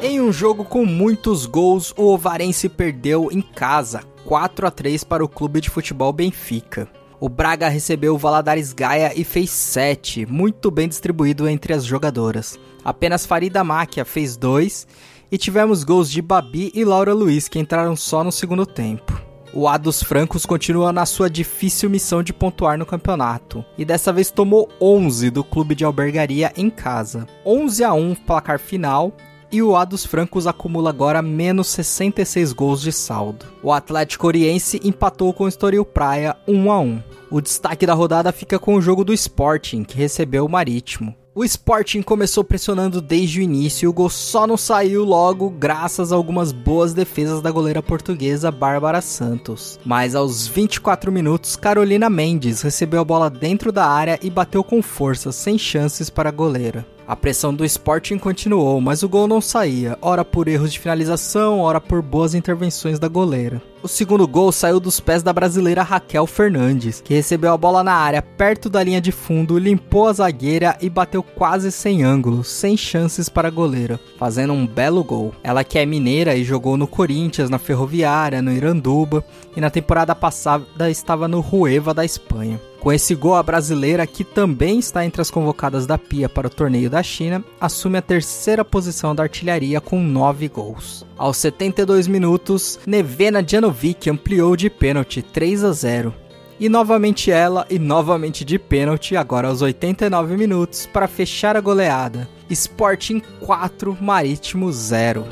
Em um jogo com muitos gols, o Ovarense perdeu em casa, 4 a 3 para o clube de futebol Benfica. O Braga recebeu o Valadares Gaia e fez 7, muito bem distribuído entre as jogadoras. Apenas Farida Máquia fez 2 e tivemos gols de Babi e Laura Luiz que entraram só no segundo tempo. O A dos Francos continua na sua difícil missão de pontuar no campeonato e dessa vez tomou 11 do clube de albergaria em casa. 11 a 1 placar final e o A dos Francos acumula agora menos 66 gols de saldo. O Atlético Oriense empatou com o Estoril Praia 1 a 1. O destaque da rodada fica com o jogo do Sporting, que recebeu o Marítimo. O Sporting começou pressionando desde o início e o gol só não saiu logo graças a algumas boas defesas da goleira portuguesa Bárbara Santos. Mas aos 24 minutos, Carolina Mendes recebeu a bola dentro da área e bateu com força, sem chances para a goleira. A pressão do Sporting continuou, mas o gol não saía, ora por erros de finalização, ora por boas intervenções da goleira. O segundo gol saiu dos pés da brasileira Raquel Fernandes, que recebeu a bola na área perto da linha de fundo, limpou a zagueira e bateu quase sem ângulo, sem chances para a goleira, fazendo um belo gol. Ela que é mineira e jogou no Corinthians, na Ferroviária, no Iranduba e na temporada passada estava no Rueva da Espanha. Com esse gol, a brasileira, que também está entre as convocadas da Pia para o torneio da China, assume a terceira posição da artilharia com 9 gols. Aos 72 minutos, Nevena Janovic ampliou de pênalti 3 a 0. E novamente ela, e novamente de pênalti, agora aos 89 minutos, para fechar a goleada. Sporting 4, Marítimo 0.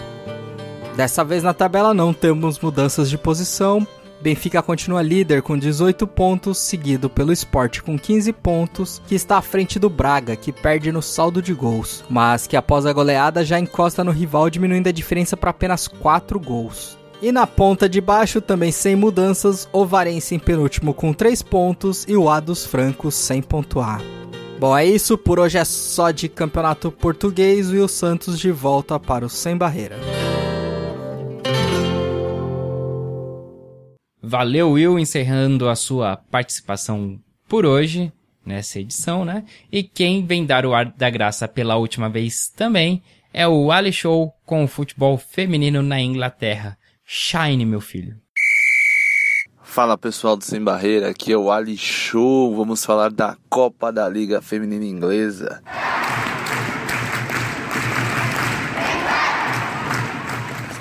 Dessa vez na tabela não temos mudanças de posição. Benfica continua líder com 18 pontos, seguido pelo Sport com 15 pontos, que está à frente do Braga, que perde no saldo de gols, mas que após a goleada já encosta no rival, diminuindo a diferença para apenas 4 gols. E na ponta de baixo, também sem mudanças, o Varense em penúltimo com 3 pontos e o A dos Francos sem pontuar. Bom, é isso, por hoje é só de campeonato português e o Santos de volta para o Sem Barreira. Valeu, Will, encerrando a sua participação por hoje, nessa edição, né? E quem vem dar o ar da graça pela última vez também é o Ali Show com o futebol feminino na Inglaterra. Shine, meu filho. Fala pessoal do Sem Barreira, aqui é o Ali Show. Vamos falar da Copa da Liga Feminina Inglesa.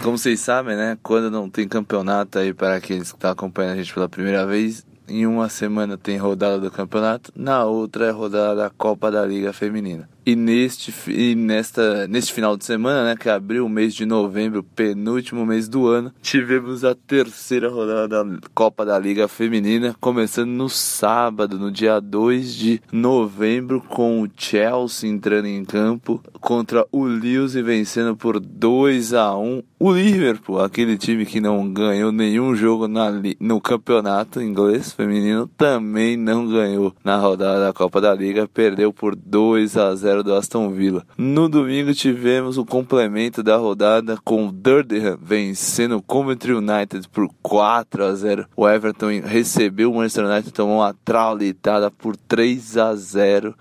Como vocês sabem, né? Quando não tem campeonato aí para aqueles que estão acompanhando a gente pela primeira vez, em uma semana tem rodada do campeonato, na outra é rodada da Copa da Liga Feminina. E neste, e nesta, neste final de semana, né, que abriu o mês de novembro, penúltimo mês do ano, tivemos a terceira rodada da Copa da Liga Feminina, começando no sábado, no dia 2 de novembro, com o Chelsea entrando em campo contra o Lewis e vencendo por 2 a 1 o Liverpool, aquele time que não ganhou nenhum jogo na, no campeonato inglês feminino, também não ganhou na rodada da Copa da Liga, perdeu por 2 a 0 0 do Aston Villa. No domingo tivemos o complemento da rodada com o Durham vencendo o Coventry United por 4 a 0. O Everton recebeu o Manchester United tomou uma traulitada por 3 a 0.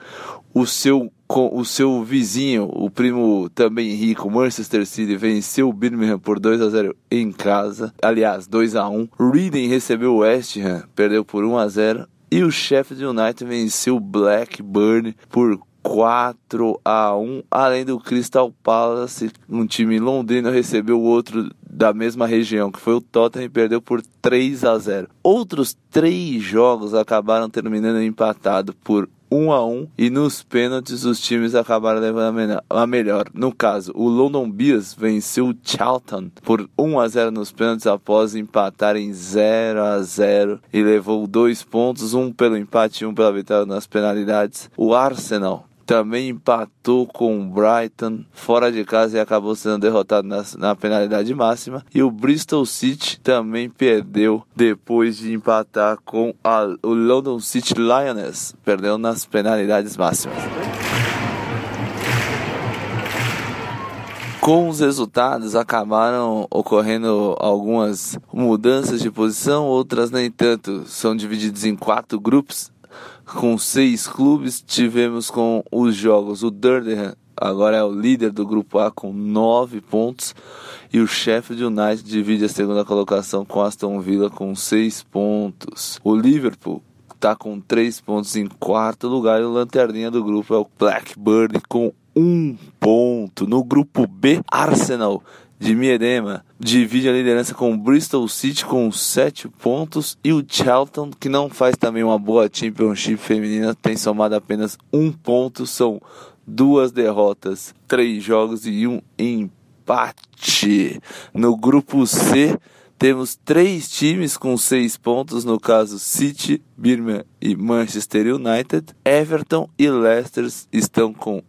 O seu o seu vizinho, o primo também rico, Manchester City, venceu o Birmingham por 2 a 0 em casa. Aliás, 2 a 1. Reading recebeu o West Ham, perdeu por 1 a 0. E o Sheffield United venceu o Blackburn por 4 a 1 além do Crystal Palace, um time londrino recebeu o outro da mesma região, que foi o Tottenham, e perdeu por 3 a 0. Outros três jogos acabaram terminando empatado por 1 a 1 e nos pênaltis os times acabaram levando a melhor. No caso, o London Bears venceu o Charlton por 1 a 0 nos pênaltis após empatar em 0 a 0 e levou dois pontos, um pelo empate e um pela vitória nas penalidades. O Arsenal também empatou com o Brighton fora de casa e acabou sendo derrotado na, na, penalidade máxima. E o Bristol City também perdeu depois de empatar com a, o London City Lioness, perdeu nas penalidades máximas. Com os resultados acabaram ocorrendo algumas mudanças de posição, outras nem tanto. São divididos em quatro grupos com seis clubes. Tivemos com os jogos o Durham, agora é o líder do grupo A com nove pontos. E o Sheffield United divide a segunda colocação com Aston Villa com seis pontos. O Liverpool está com três pontos em quarto lugar e o lanterninha do grupo é o Blackburn com um ponto. No grupo B, Arsenal de Miedema divide a liderança com o Bristol City com 7 pontos e o Charlton, que não faz também uma boa Championship feminina, tem somado apenas um ponto. São duas derrotas, três jogos e um empate. No grupo C, temos três times com seis pontos, no caso City, Birmingham e Manchester United. Everton e Leicester estão com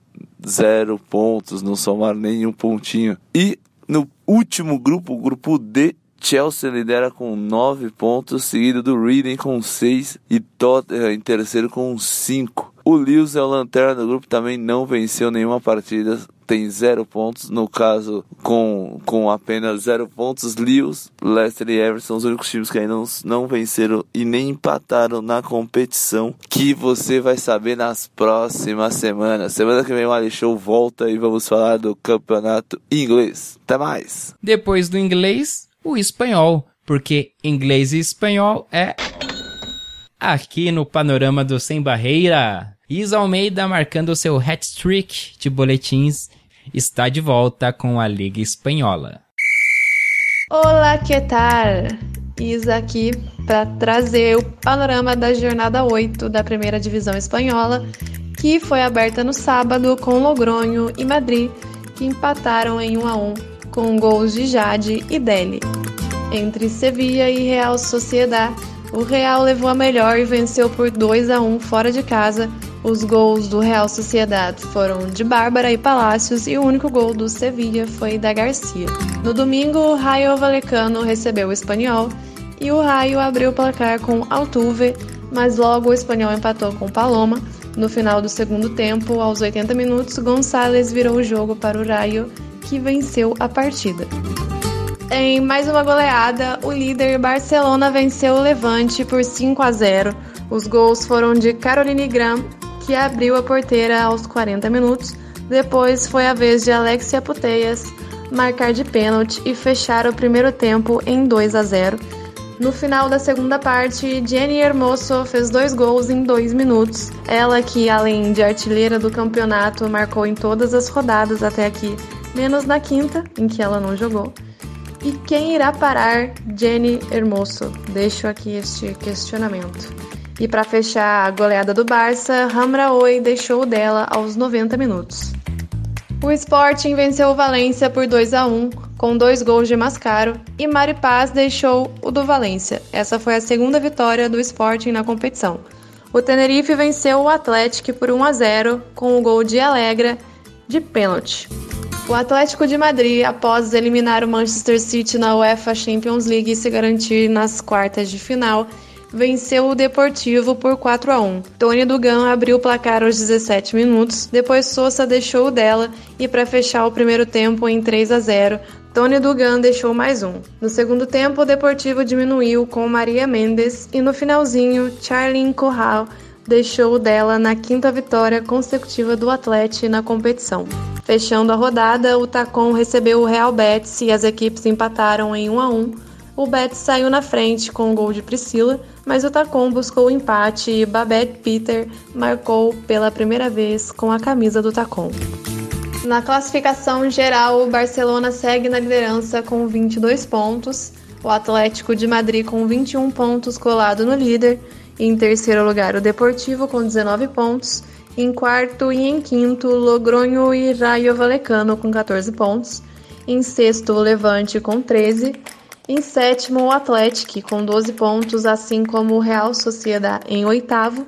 zero pontos, não somaram nenhum pontinho. E no último grupo, o grupo D, Chelsea lidera com 9 pontos, seguido do Reading com 6 e Tottenham em terceiro com 5. O Lewis é o lanterna do grupo, também não venceu nenhuma partida, tem 0 pontos. No caso, com, com apenas 0 pontos, Lewis, Leicester e Everton são os únicos times que ainda não, não venceram e nem empataram na competição, que você vai saber nas próximas semanas. Semana que vem o Ali Show volta e vamos falar do campeonato inglês. Até mais! Depois do inglês, o espanhol, porque inglês e espanhol é aqui no panorama do Sem Barreira. Isa Almeida, marcando seu hat-trick de boletins, está de volta com a Liga Espanhola. Olá, que tal? Isa aqui para trazer o panorama da jornada 8 da primeira divisão espanhola, que foi aberta no sábado com Logronho e Madrid, que empataram em 1 a 1 com gols de Jade e Deli. Entre Sevilla e Real Sociedad, o Real levou a melhor e venceu por 2 a 1 fora de casa. Os gols do Real Sociedad foram de Bárbara e Palácios e o único gol do Sevilla foi da Garcia. No domingo, o Raio Valecano recebeu o Espanhol e o Raio abriu o placar com Altuve, mas logo o Espanhol empatou com Paloma. No final do segundo tempo, aos 80 minutos, Gonçalves virou o jogo para o Raio, que venceu a partida. Em mais uma goleada, o líder Barcelona venceu o Levante por 5 a 0. Os gols foram de Caroline Gram, que abriu a porteira aos 40 minutos. Depois foi a vez de Alexia Puteias marcar de pênalti e fechar o primeiro tempo em 2 a 0. No final da segunda parte, Jenny Hermoso fez dois gols em dois minutos. Ela, que além de artilheira do campeonato, marcou em todas as rodadas até aqui, menos na quinta, em que ela não jogou. E quem irá parar Jenny Hermoso? Deixo aqui este questionamento. E para fechar a goleada do Barça, Hamraoui deixou dela aos 90 minutos. O Sporting venceu o Valência por 2 a 1 com dois gols de Mascaro e Mari Paz deixou o do Valência. Essa foi a segunda vitória do Sporting na competição. O Tenerife venceu o Atlético por 1 a 0 com o gol de Alegra de pênalti. O Atlético de Madrid, após eliminar o Manchester City na UEFA Champions League e se garantir nas quartas de final, venceu o Deportivo por 4 a 1. Tony Dugan abriu o placar aos 17 minutos, depois Sousa deixou o dela e para fechar o primeiro tempo em 3 a 0, Tony Dugan deixou mais um. No segundo tempo, o Deportivo diminuiu com Maria Mendes e no finalzinho, Charlene Corral deixou o dela na quinta vitória consecutiva do Atlético na competição. Fechando a rodada, o Tacon recebeu o Real Betis e as equipes empataram em 1 a 1. O Betis saiu na frente com o gol de Priscila, mas o Tacon buscou o empate e Babette Peter marcou pela primeira vez com a camisa do Tacon. Na classificação geral, o Barcelona segue na liderança com 22 pontos, o Atlético de Madrid com 21 pontos colado no líder, e em terceiro lugar o Deportivo com 19 pontos, em quarto e em quinto Logronho e Rayo Vallecano com 14 pontos, em sexto o Levante com 13, em sétimo o Atlético com 12 pontos, assim como o Real Sociedad em oitavo,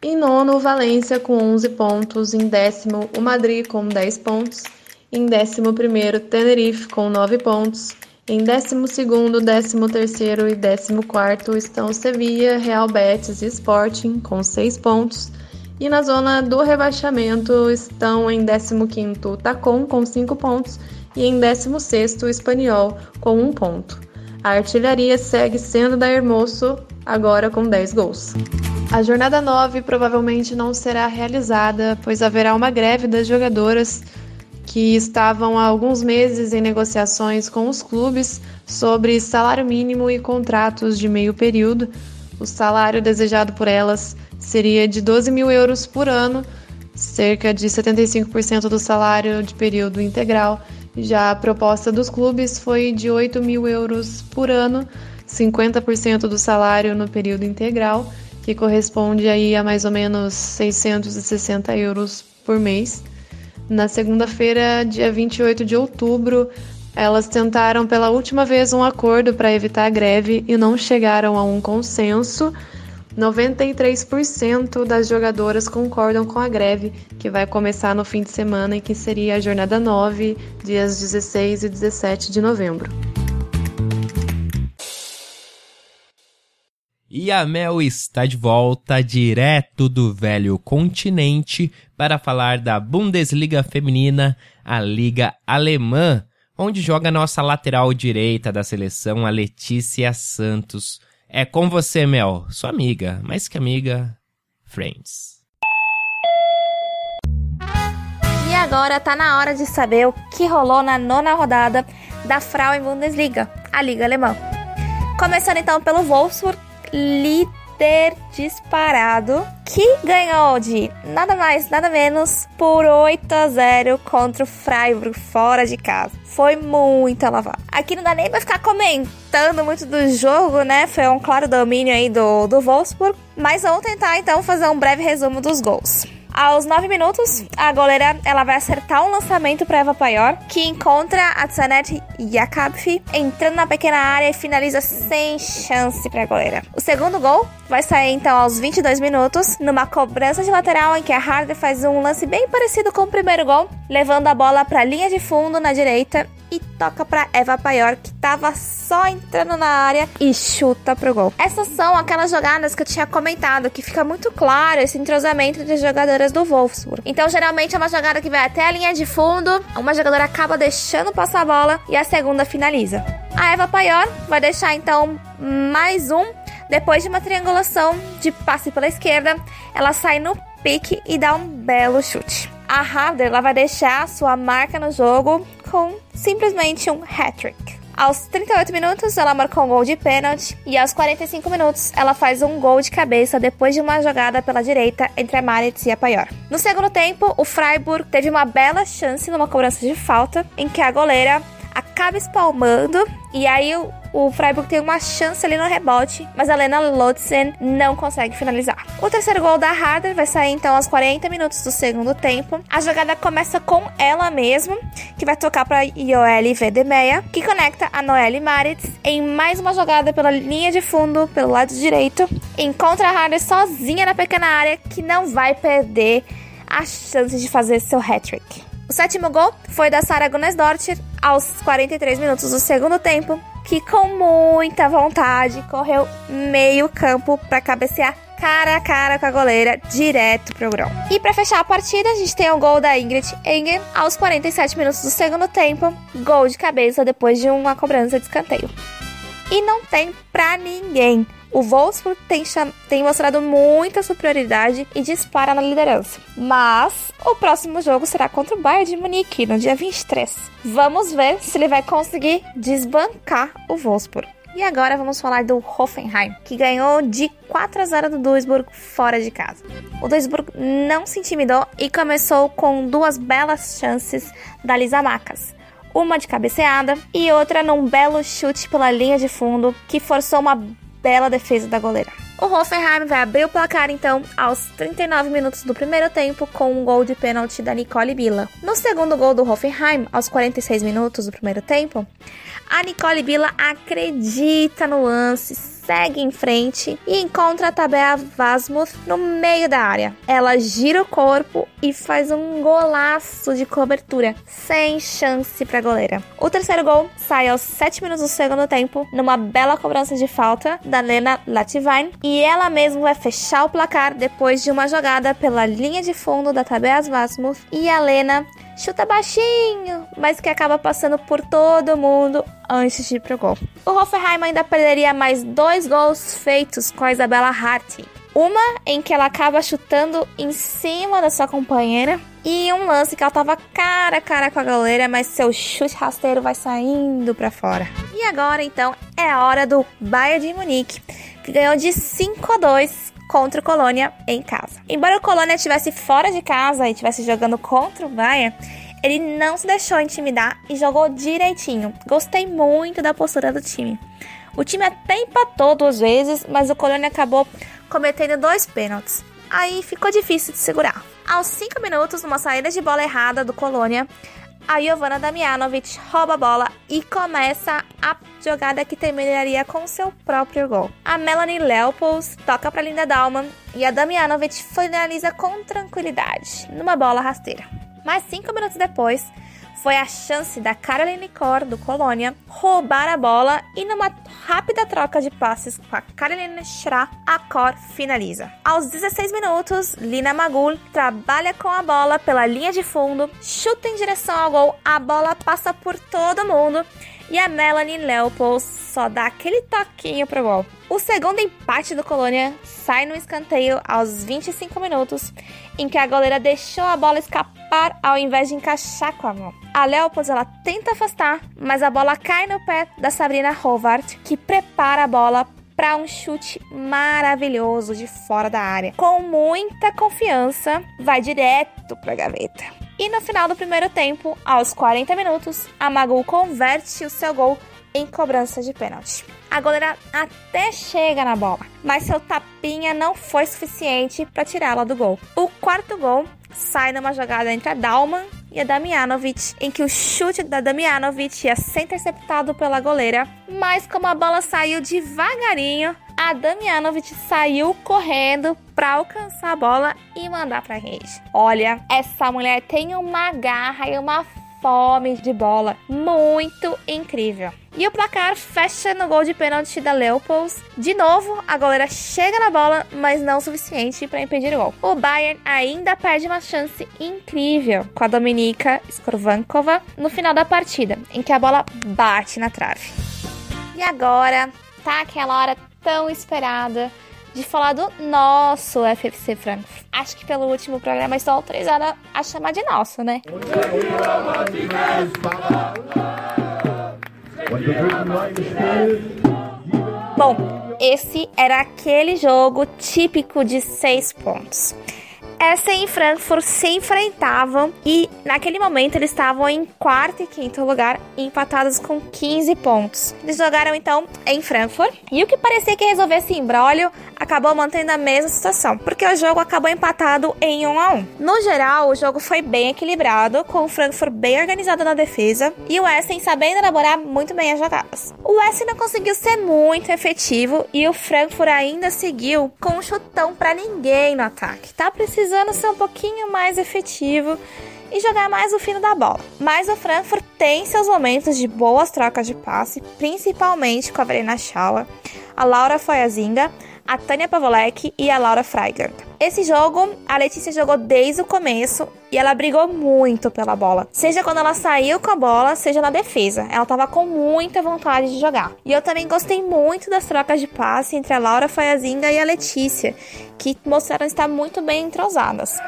em nono, o Valência com 11 pontos. Em décimo, o Madrid com 10 pontos. Em décimo primeiro, Tenerife com 9 pontos. Em décimo segundo, décimo terceiro e décimo quarto estão Sevilla, Real Betis e Sporting com 6 pontos. E na zona do rebaixamento estão em 15º o Tacon com 5 pontos e em 16º o Espanhol com 1 ponto. A artilharia segue sendo da Hermoso, agora com 10 gols. A jornada 9 provavelmente não será realizada, pois haverá uma greve das jogadoras que estavam há alguns meses em negociações com os clubes sobre salário mínimo e contratos de meio período. O salário desejado por elas seria de 12 mil euros por ano, cerca de 75% do salário de período integral. Já a proposta dos clubes foi de 8 mil euros por ano, 50% do salário no período integral que corresponde aí a mais ou menos 660 euros por mês. Na segunda-feira, dia 28 de outubro, elas tentaram pela última vez um acordo para evitar a greve e não chegaram a um consenso. 93% das jogadoras concordam com a greve, que vai começar no fim de semana e que seria a jornada 9, dias 16 e 17 de novembro. E a Mel está de volta direto do velho continente para falar da Bundesliga feminina, a liga alemã, onde joga nossa lateral direita da seleção, a Letícia Santos. É com você, Mel, sua amiga, mais que amiga, friends. E agora tá na hora de saber o que rolou na nona rodada da Frauen Bundesliga, a liga alemã. Começando então pelo Wolfsburg líder disparado, que ganhou de nada mais, nada menos por 8 a 0 contra o Freiburg fora de casa. Foi muito lavado. Aqui não dá nem pra ficar comentando muito do jogo, né? Foi um claro domínio aí do, do Wolfsburg. Mas vamos tentar então fazer um breve resumo dos gols. Aos 9 minutos, a goleira ela vai acertar um lançamento para Eva Paior, que encontra a Tsanet Yakabfi entrando na pequena área e finaliza sem chance para a goleira. O segundo gol vai sair então aos 22 minutos, numa cobrança de lateral em que a Harder faz um lance bem parecido com o primeiro gol, levando a bola para a linha de fundo na direita e toca para Eva Paior, que estava só entrando na área e chuta pro gol. Essas são aquelas jogadas que eu tinha comentado, que fica muito claro esse entrosamento entre as jogadoras do Wolfsburg. Então, geralmente é uma jogada que vai até a linha de fundo, uma jogadora acaba deixando passar a bola e a segunda finaliza. A Eva Paior vai deixar então mais um. Depois de uma triangulação de passe pela esquerda, ela sai no pique e dá um belo chute. A Harder ela vai deixar sua marca no jogo com simplesmente um hat-trick. Aos 38 minutos, ela marcou um gol de pênalti e aos 45 minutos, ela faz um gol de cabeça depois de uma jogada pela direita entre a Maritz e a Paior. No segundo tempo, o Freiburg teve uma bela chance numa cobrança de falta, em que a goleira acaba espalmando e aí o, o Freiburg tem uma chance ali no rebote, mas a Lena Lotzen não consegue finalizar. O terceiro gol da Harder vai sair então aos 40 minutos do segundo tempo. A jogada começa com ela mesma, que vai tocar para Yoeli Vedemeia, que conecta a Noelle Maritz em mais uma jogada pela linha de fundo, pelo lado direito. Encontra a Harder sozinha na pequena área, que não vai perder a chance de fazer seu hat-trick. O sétimo gol foi da Sara Gunnesdortir aos 43 minutos do segundo tempo, que com muita vontade correu meio campo para cabecear cara a cara com a goleira direto pro grão. E para fechar a partida, a gente tem o gol da Ingrid Engen aos 47 minutos do segundo tempo, gol de cabeça depois de uma cobrança de escanteio. E não tem pra ninguém. O Wolfsburg tem, tem, mostrado muita superioridade e dispara na liderança. Mas o próximo jogo será contra o Bayern de Munique, no dia 23. Vamos ver se ele vai conseguir desbancar o Wolfsburg. E agora vamos falar do Hoffenheim, que ganhou de 4 a 0 do Duisburg fora de casa. O Duisburg não se intimidou e começou com duas belas chances da Lisa Macas uma de cabeceada e outra num belo chute pela linha de fundo que forçou uma bela defesa da goleira. O Hoffenheim vai abrir o placar então aos 39 minutos do primeiro tempo com um gol de pênalti da Nicole Billa. No segundo gol do Hoffenheim, aos 46 minutos do primeiro tempo, a Nicole Billa acredita no lance, segue em frente e encontra a Tabea Vasmuth no meio da área. Ela gira o corpo e faz um golaço de cobertura, sem chance para a goleira. O terceiro gol sai aos 7 minutos do segundo tempo, numa bela cobrança de falta da Lena Lativine, e ela mesma vai fechar o placar depois de uma jogada pela linha de fundo da Tabea Vasmuth e a Lena chuta baixinho, mas que acaba passando por todo mundo antes de ir pro gol. O Hoffenheim ainda perderia mais dois gols feitos com a Isabela Hart. Uma em que ela acaba chutando em cima da sua companheira e um lance que ela tava cara a cara com a goleira, mas seu chute rasteiro vai saindo para fora. E agora então é a hora do Bayern de Munique, que ganhou de 5 a 2 contra o Colônia em casa. Embora o Colônia estivesse fora de casa e estivesse jogando contra o Bayern, ele não se deixou intimidar e jogou direitinho. Gostei muito da postura do time. O time até empatou duas vezes, mas o Colônia acabou cometendo dois pênaltis. Aí ficou difícil de segurar. Aos 5 minutos, numa saída de bola errada do Colônia, a Giovanna Damianovic rouba a bola e começa a jogada que terminaria com seu próprio gol. A Melanie Leopolds toca para Linda Dalman e a Damianovic finaliza com tranquilidade, numa bola rasteira. Mas cinco minutos depois, foi a chance da Caroline Cor, do Colônia, roubar a bola e numa rápida troca de passes com a Caroline Schra, a Cor finaliza. Aos 16 minutos, Lina Magul trabalha com a bola pela linha de fundo, chuta em direção ao gol, a bola passa por todo mundo e a Melanie Leopold só dá aquele toquinho pro gol. O segundo empate do Colônia sai no escanteio aos 25 minutos, em que a goleira deixou a bola escapar ao invés de encaixar com a mão. A Leopold ela tenta afastar, mas a bola cai no pé da Sabrina Howard, que prepara a bola para um chute maravilhoso de fora da área. Com muita confiança, vai direto para a gaveta. E no final do primeiro tempo, aos 40 minutos, a Magul converte o seu gol em cobrança de pênalti. A goleira até chega na bola, mas seu tapinha não foi suficiente para tirá-la do gol. O quarto gol sai numa jogada entre a Dalman e a Damianovic, em que o chute da Damianovic ia ser interceptado pela goleira, mas como a bola saiu devagarinho, a Damianovic saiu correndo para alcançar a bola e mandar para rede. Olha, essa mulher tem uma garra e uma fome de bola muito incrível. E o placar fecha no gol de pênalti da Leopolds. De novo, a goleira chega na bola, mas não o suficiente para impedir o gol. O Bayern ainda perde uma chance incrível com a Dominika Skorvankova no final da partida, em que a bola bate na trave. E agora tá aquela hora tão esperada de falar do nosso FFC Frankfurt. Acho que pelo último programa estou autorizada a chamar de nosso, né? Bom, esse era aquele jogo típico de seis pontos. Essen e Frankfurt se enfrentavam e naquele momento eles estavam em quarto e quinto lugar, empatados com 15 pontos. Eles jogaram então em Frankfurt e o que parecia que resolvesse embrólio acabou mantendo a mesma situação, porque o jogo acabou empatado em 1 a 1. No geral, o jogo foi bem equilibrado, com o Frankfurt bem organizado na defesa e o Essen sabendo elaborar muito bem as jogadas. O Essen não conseguiu ser muito efetivo e o Frankfurt ainda seguiu com um chutão para ninguém no ataque. Tá precisando ser um pouquinho mais efetivo e jogar mais o fino da bola. Mas o Frankfurt tem seus momentos de boas trocas de passe, principalmente com a Verena Schauer, a Laura Foyazinga, a Tânia Pavolek e a Laura Freigert. Esse jogo, a Letícia jogou desde o começo e ela brigou muito pela bola. Seja quando ela saiu com a bola, seja na defesa. Ela estava com muita vontade de jogar. E eu também gostei muito das trocas de passe entre a Laura Foyazinga e a Letícia, que mostraram estar muito bem entrosadas.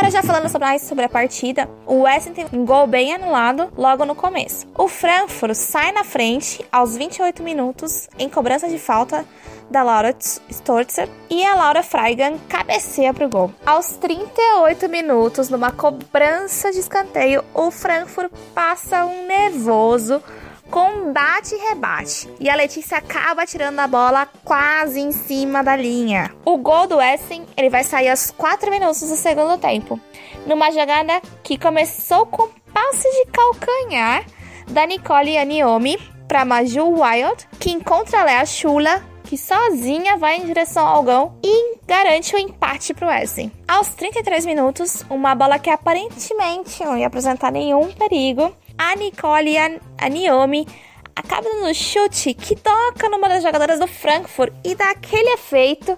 Agora já falando mais sobre a partida, o Essen tem um gol bem anulado logo no começo. O Frankfurt sai na frente aos 28 minutos em cobrança de falta da Laura Storzer e a Laura Freigan cabeceia para o gol. Aos 38 minutos, numa cobrança de escanteio, o Frankfurt passa um nervoso com bate e rebate. E a Letícia acaba tirando a bola quase em cima da linha. O gol do Essen, ele vai sair aos 4 minutos do segundo tempo. Numa jogada que começou com passe de calcanhar da Nicole Aniomi para Maju Wild, que encontra a Lea Chula, que sozinha vai em direção ao gol e garante o empate para o Essen. Aos 33 minutos, uma bola que aparentemente não ia apresentar nenhum perigo, a Nicole a Niomi acaba no chute que toca numa das jogadoras do Frankfurt e dá aquele efeito.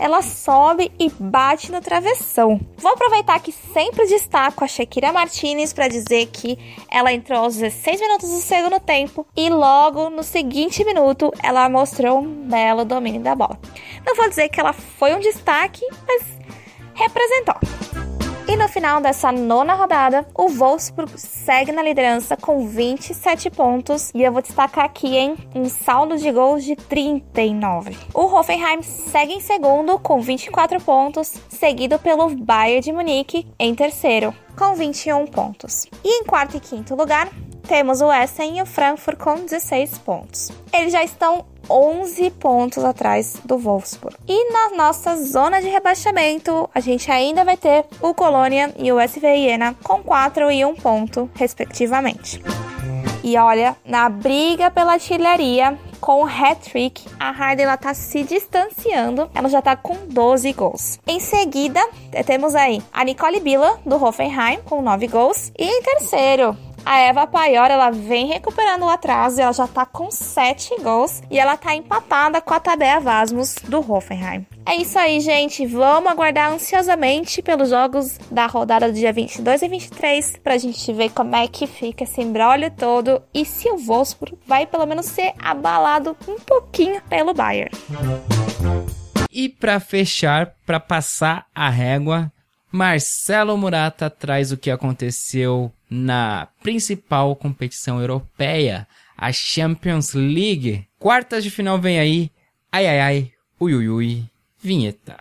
Ela sobe e bate no travessão. Vou aproveitar que sempre destaco a Shakira Martinez para dizer que ela entrou aos 16 minutos do segundo tempo e logo no seguinte minuto ela mostrou um belo domínio da bola. Não vou dizer que ela foi um destaque, mas representou. E no final dessa nona rodada, o Wolfsburg segue na liderança com 27 pontos. E eu vou destacar aqui, hein, um saldo de gols de 39. O Hoffenheim segue em segundo com 24 pontos, seguido pelo Bayern de Munique em terceiro com 21 pontos. E em quarto e quinto lugar, temos o Essen e o Frankfurt com 16 pontos. Eles já estão 11 pontos atrás do Wolfsburg. E na nossa zona de rebaixamento, a gente ainda vai ter o Colônia e o SV Iena com 4 e 1 ponto, respectivamente. E olha, na briga pela artilharia, com o hat-trick, a Harden ela tá se distanciando, ela já tá com 12 gols. Em seguida, temos aí a Nicole Billa, do Hoffenheim, com 9 gols. E em terceiro, a Eva Paior, ela vem recuperando o atraso, ela já tá com 7 gols e ela tá empatada com a Tabea Vasmus do Hoffenheim. É isso aí, gente. Vamos aguardar ansiosamente pelos jogos da rodada do dia 22 e 23 pra gente ver como é que fica esse embrólio todo e se o Wolfsburg vai pelo menos ser abalado um pouquinho pelo Bayern. E para fechar, para passar a régua, Marcelo Murata traz o que aconteceu na principal competição europeia, a Champions League. Quartas de final vem aí. Ai ai ai, ui ui ui, vinheta.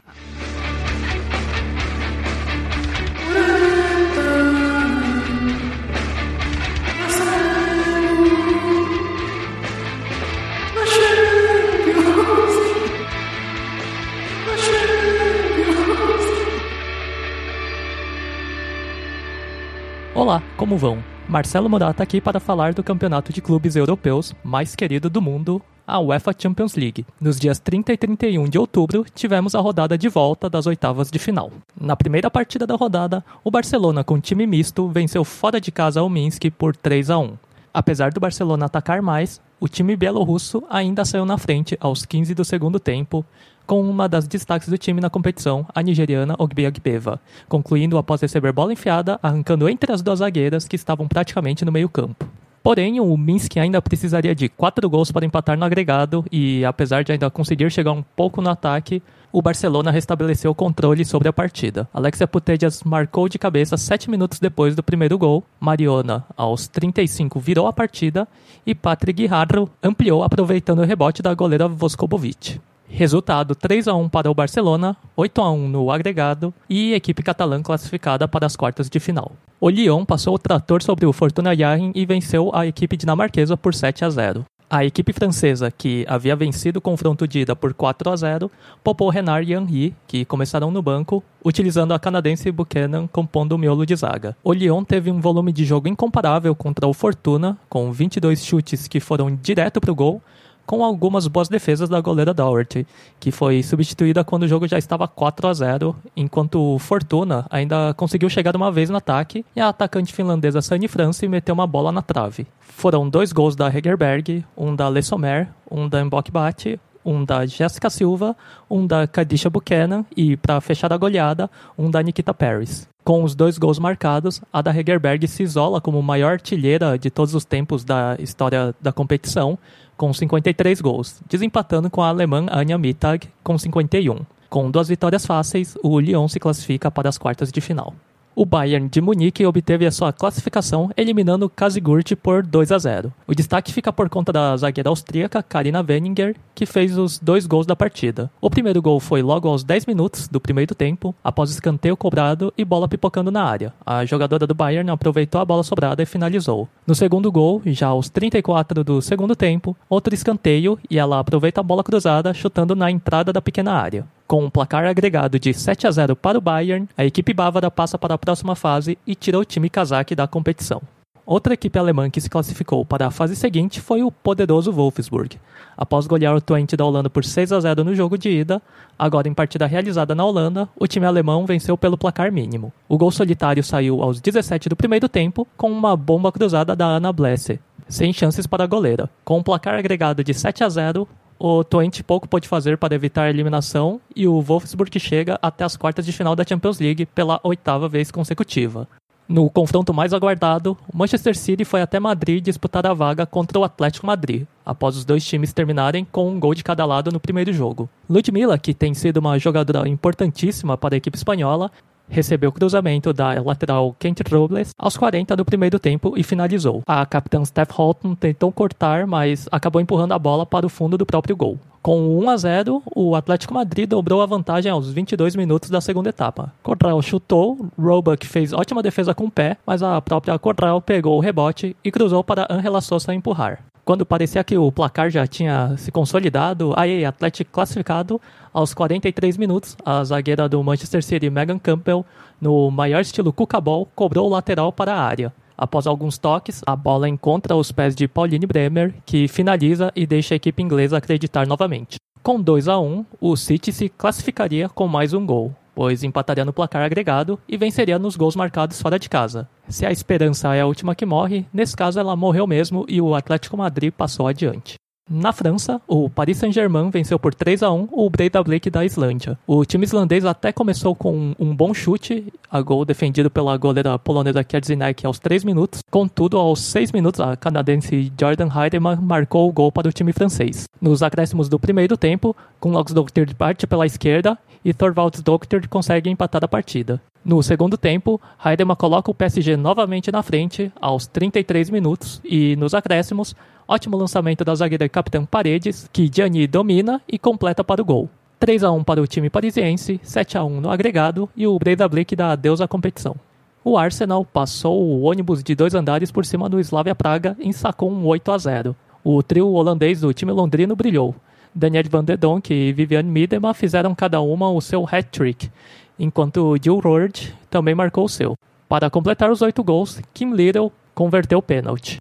Olá, como vão? Marcelo Morata aqui para falar do campeonato de clubes europeus mais querido do mundo, a UEFA Champions League. Nos dias 30 e 31 de outubro, tivemos a rodada de volta das oitavas de final. Na primeira partida da rodada, o Barcelona, com time misto, venceu fora de casa o Minsk por 3 a 1. Apesar do Barcelona atacar mais, o time bielorrusso ainda saiu na frente aos 15 do segundo tempo, com uma das destaques do time na competição, a nigeriana Ogbe Agbeva, concluindo após receber bola enfiada, arrancando entre as duas zagueiras que estavam praticamente no meio-campo. Porém, o Minsk ainda precisaria de quatro gols para empatar no agregado e, apesar de ainda conseguir chegar um pouco no ataque, o Barcelona restabeleceu o controle sobre a partida. Alexia Putellas marcou de cabeça sete minutos depois do primeiro gol, Mariona, aos 35, virou a partida e Patrick Guijarro ampliou aproveitando o rebote da goleira Voskobovic. Resultado 3 a 1 para o Barcelona, 8 a 1 no agregado e equipe catalã classificada para as quartas de final. O Lyon passou o trator sobre o Fortuna Yaren e venceu a equipe dinamarquesa por 7 a 0. A equipe francesa, que havia vencido o confronto de ida por 4 a 0, poupou Renard e Henry, que começaram no banco, utilizando a canadense Buchanan compondo o miolo de zaga. O Lyon teve um volume de jogo incomparável contra o Fortuna, com 22 chutes que foram direto para o gol, com algumas boas defesas da goleira Doherty, que foi substituída quando o jogo já estava 4 a 0, enquanto Fortuna ainda conseguiu chegar uma vez no ataque e a atacante finlandesa Sunny France meteu uma bola na trave. Foram dois gols da Hegerberg, um da Le Sommer, um da Mbokbate, um da Jessica Silva, um da Kadisha Buchanan e, para fechar a goleada, um da Nikita Paris. Com os dois gols marcados, a da Hegerberg se isola como maior artilheira de todos os tempos da história da competição, com 53 gols, desempatando com a alemã Anja Mittag com 51. Com duas vitórias fáceis, o Lyon se classifica para as quartas de final. O Bayern de Munique obteve a sua classificação eliminando Kasigurt por 2 a 0. O destaque fica por conta da zagueira austríaca Karina Wenninger, que fez os dois gols da partida. O primeiro gol foi logo aos 10 minutos do primeiro tempo, após escanteio cobrado e bola pipocando na área. A jogadora do Bayern aproveitou a bola sobrada e finalizou. No segundo gol, já aos 34 do segundo tempo, outro escanteio e ela aproveita a bola cruzada chutando na entrada da pequena área. Com um placar agregado de 7 a 0 para o Bayern, a equipe bávara passa para a próxima fase e tira o time casaque da competição. Outra equipe alemã que se classificou para a fase seguinte foi o poderoso Wolfsburg. Após golear o Twente da Holanda por 6 a 0 no jogo de ida, agora em partida realizada na Holanda, o time alemão venceu pelo placar mínimo. O gol solitário saiu aos 17 do primeiro tempo com uma bomba cruzada da Ana Blesse, sem chances para a goleira. Com um placar agregado de 7 a 0, o Twente pouco pôde fazer para evitar a eliminação e o Wolfsburg chega até as quartas de final da Champions League pela oitava vez consecutiva. No confronto mais aguardado, o Manchester City foi até Madrid disputar a vaga contra o Atlético Madrid, após os dois times terminarem com um gol de cada lado no primeiro jogo. Ludmilla, que tem sido uma jogadora importantíssima para a equipe espanhola, recebeu o cruzamento da lateral Kent Robles aos 40 do primeiro tempo e finalizou. A capitã Steph Holton tentou cortar, mas acabou empurrando a bola para o fundo do próprio gol. Com 1 a 0, o Atlético Madrid dobrou a vantagem aos 22 minutos da segunda etapa. Cordell chutou, Roebuck fez ótima defesa com o pé, mas a própria Cordell pegou o rebote e cruzou para Angela Sosa empurrar. Quando parecia que o placar já tinha se consolidado, aí Atlético classificado, aos 43 minutos, a zagueira do Manchester City, Megan Campbell, no maior estilo cucabol, cobrou o lateral para a área. Após alguns toques, a bola encontra os pés de Pauline Bremer, que finaliza e deixa a equipe inglesa acreditar novamente. Com 2 a 1, o City se classificaria com mais um gol pois empataria no placar agregado e venceria nos gols marcados fora de casa. Se a esperança é a última que morre, nesse caso ela morreu mesmo e o Atlético Madrid passou adiante. Na França, o Paris Saint-Germain venceu por 3 a 1 o Breidablik da Islândia. O time islandês até começou com um bom chute, a gol defendido pela goleira polonesa Kierdzinek aos 3 minutos. Contudo, aos 6 minutos, a canadense Jordan Heidemann marcou o gol para o time francês. Nos acréscimos do primeiro tempo, Kunlox Doctor parte pela esquerda e Thorvalds Doctor consegue empatar a partida. No segundo tempo, Heidemann coloca o PSG novamente na frente aos 33 minutos e nos acréscimos Ótimo lançamento da zagueira Capitão Paredes, que Gianni domina e completa para o gol. 3 a 1 para o time parisiense, 7 a 1 no agregado e o Breidablik dá adeus à competição. O Arsenal passou o ônibus de dois andares por cima do Slavia Praga e sacou um 8 a 0. O trio holandês do time londrino brilhou. Daniel van der Donk e Vivian Miedema fizeram cada uma o seu hat-trick, enquanto Jill Roord também marcou o seu. Para completar os oito gols, Kim Little converteu o pênalti.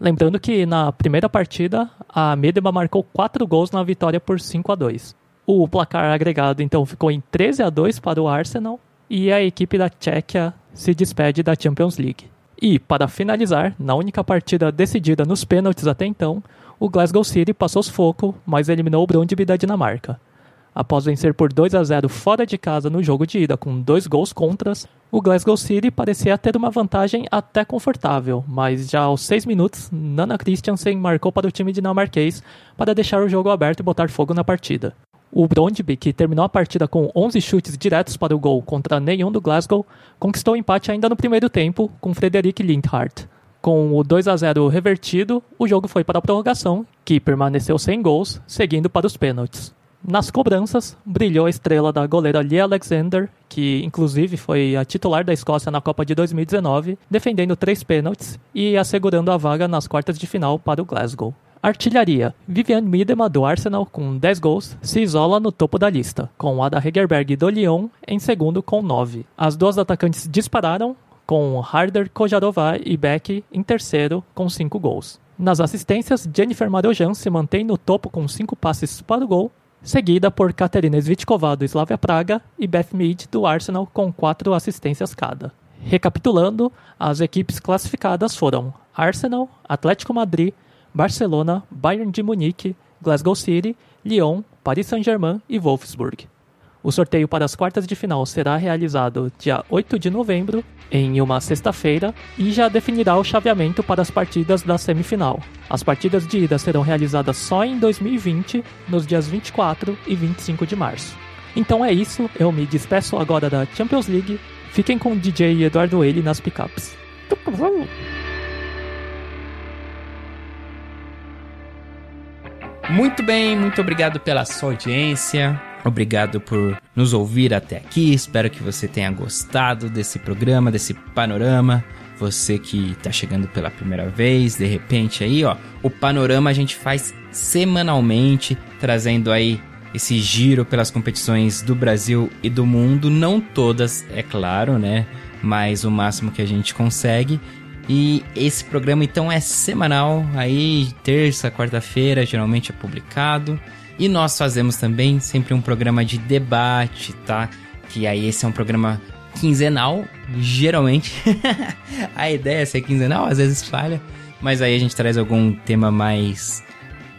Lembrando que na primeira partida, a Medema marcou 4 gols na vitória por 5 a 2. O placar agregado então ficou em 13 a 2 para o Arsenal e a equipe da Tchequia se despede da Champions League. E, para finalizar, na única partida decidida nos pênaltis até então, o Glasgow City passou sufoco, mas eliminou o Brøndby da Dinamarca. Após vencer por 2 a 0 fora de casa no jogo de ida com dois gols contras, o Glasgow City parecia ter uma vantagem até confortável, mas já aos 6 minutos, Nana Christiansen marcou para o time dinamarquês para deixar o jogo aberto e botar fogo na partida. O Brondby, que terminou a partida com 11 chutes diretos para o gol contra nenhum do Glasgow, conquistou o empate ainda no primeiro tempo com Frederic Lindhardt. Com o 2 a 0 revertido, o jogo foi para a prorrogação, que permaneceu sem gols, seguindo para os pênaltis. Nas cobranças, brilhou a estrela da goleira Lee Alexander, que inclusive foi a titular da Escócia na Copa de 2019, defendendo três pênaltis e assegurando a vaga nas quartas de final para o Glasgow. Artilharia. Vivian Miedema, do Arsenal, com 10 gols, se isola no topo da lista, com Ada Hegerberg do Lyon em segundo com 9. As duas atacantes dispararam, com Harder Kojarová e Beck em terceiro com 5 gols. Nas assistências, Jennifer Marojan se mantém no topo com 5 passes para o gol seguida por Katerina Svitkova do Slavia Praga e Beth Mead do Arsenal com quatro assistências cada. Recapitulando, as equipes classificadas foram Arsenal, Atlético Madrid, Barcelona, Bayern de Munique, Glasgow City, Lyon, Paris Saint-Germain e Wolfsburg. O sorteio para as quartas de final será realizado dia 8 de novembro, em uma sexta-feira, e já definirá o chaveamento para as partidas da semifinal. As partidas de ida serão realizadas só em 2020, nos dias 24 e 25 de março. Então é isso, eu me despeço agora da Champions League. Fiquem com o DJ Eduardo Ele nas pickups. Muito bem, muito obrigado pela sua audiência. Obrigado por nos ouvir até aqui. Espero que você tenha gostado desse programa, desse panorama. Você que está chegando pela primeira vez, de repente aí, ó, o panorama a gente faz semanalmente, trazendo aí esse giro pelas competições do Brasil e do mundo, não todas, é claro, né? Mas o máximo que a gente consegue. E esse programa então é semanal, aí terça, quarta-feira geralmente é publicado. E nós fazemos também sempre um programa de debate, tá? Que aí esse é um programa quinzenal, geralmente. a ideia é ser quinzenal, às vezes falha, mas aí a gente traz algum tema mais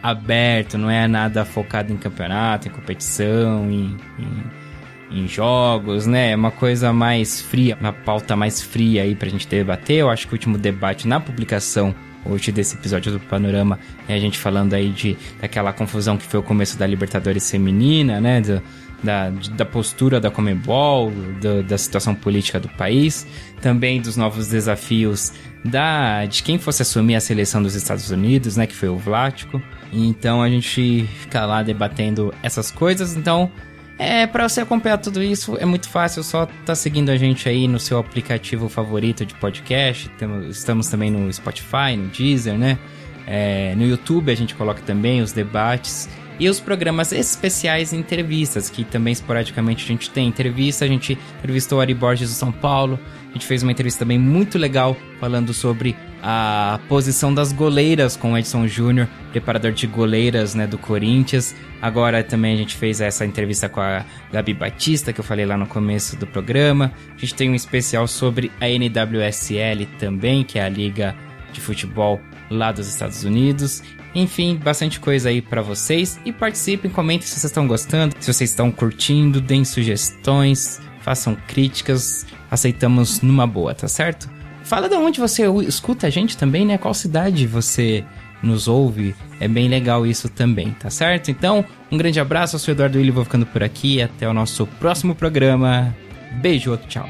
aberto, não é nada focado em campeonato, em competição, em, em, em, jogos, né? É uma coisa mais fria, uma pauta mais fria aí pra gente debater. Eu acho que o último debate na publicação hoje desse episódio do Panorama é a gente falando aí de daquela confusão que foi o começo da Libertadores feminina, né? Do, da, da postura da Comebol, do, da situação política do país, também dos novos desafios da de quem fosse assumir a seleção dos Estados Unidos, né? Que foi o Vlático. Então a gente fica lá debatendo essas coisas. Então é, para você acompanhar tudo isso é muito fácil, só tá seguindo a gente aí no seu aplicativo favorito de podcast. Estamos também no Spotify, no Deezer, né? É, no YouTube a gente coloca também os debates e os programas especiais e entrevistas, que também esporadicamente a gente tem entrevista. A gente entrevistou o Ari Borges do São Paulo, gente fez uma entrevista também muito legal falando sobre a posição das goleiras com o Edson Júnior, preparador de goleiras né, do Corinthians. Agora também a gente fez essa entrevista com a Gabi Batista, que eu falei lá no começo do programa. A gente tem um especial sobre a NWSL também, que é a liga de futebol lá dos Estados Unidos. Enfim, bastante coisa aí para vocês. E participem, comentem se vocês estão gostando, se vocês estão curtindo, deem sugestões, façam críticas. Aceitamos numa boa, tá certo? Fala de onde você escuta a gente também, né? Qual cidade você nos ouve. É bem legal isso também, tá certo? Então, um grande abraço, eu sou Eduardo Willi, vou ficando por aqui. Até o nosso próximo programa. Beijo, outro tchau.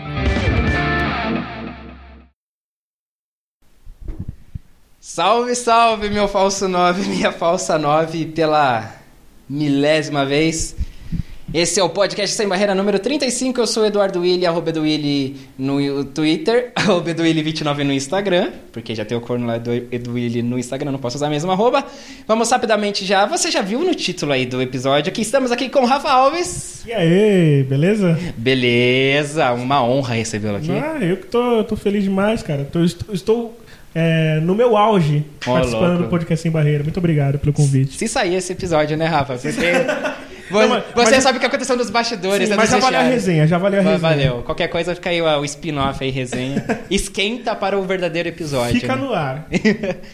Salve, salve, meu falso 9, minha falsa 9, pela milésima vez. Esse é o podcast Sem Barreira número 35. Eu sou o Eduardo Willi, arroba do Willi no Twitter, arroba do Willi29 no Instagram, porque já tem o corno lá do Edu Willi no Instagram, não posso usar a mesma arroba. Vamos rapidamente já. Você já viu no título aí do episódio que estamos aqui com o Rafa Alves. E aí, beleza? Beleza, uma honra recebê-lo aqui. Ah, eu que tô, tô feliz demais, cara. Tô, estou, estou é, no meu auge oh, participando louco. do podcast Sem Barreira. Muito obrigado pelo convite. Se sair esse episódio, né, Rafa? Porque Não, mas, você mas, sabe o que aconteceu nos bastidores. Sim, mas já valeu a resenha, já valeu a resenha. Valeu. Qualquer coisa fica aí o spin-off aí, resenha. Esquenta para o verdadeiro episódio. Fica né? no ar.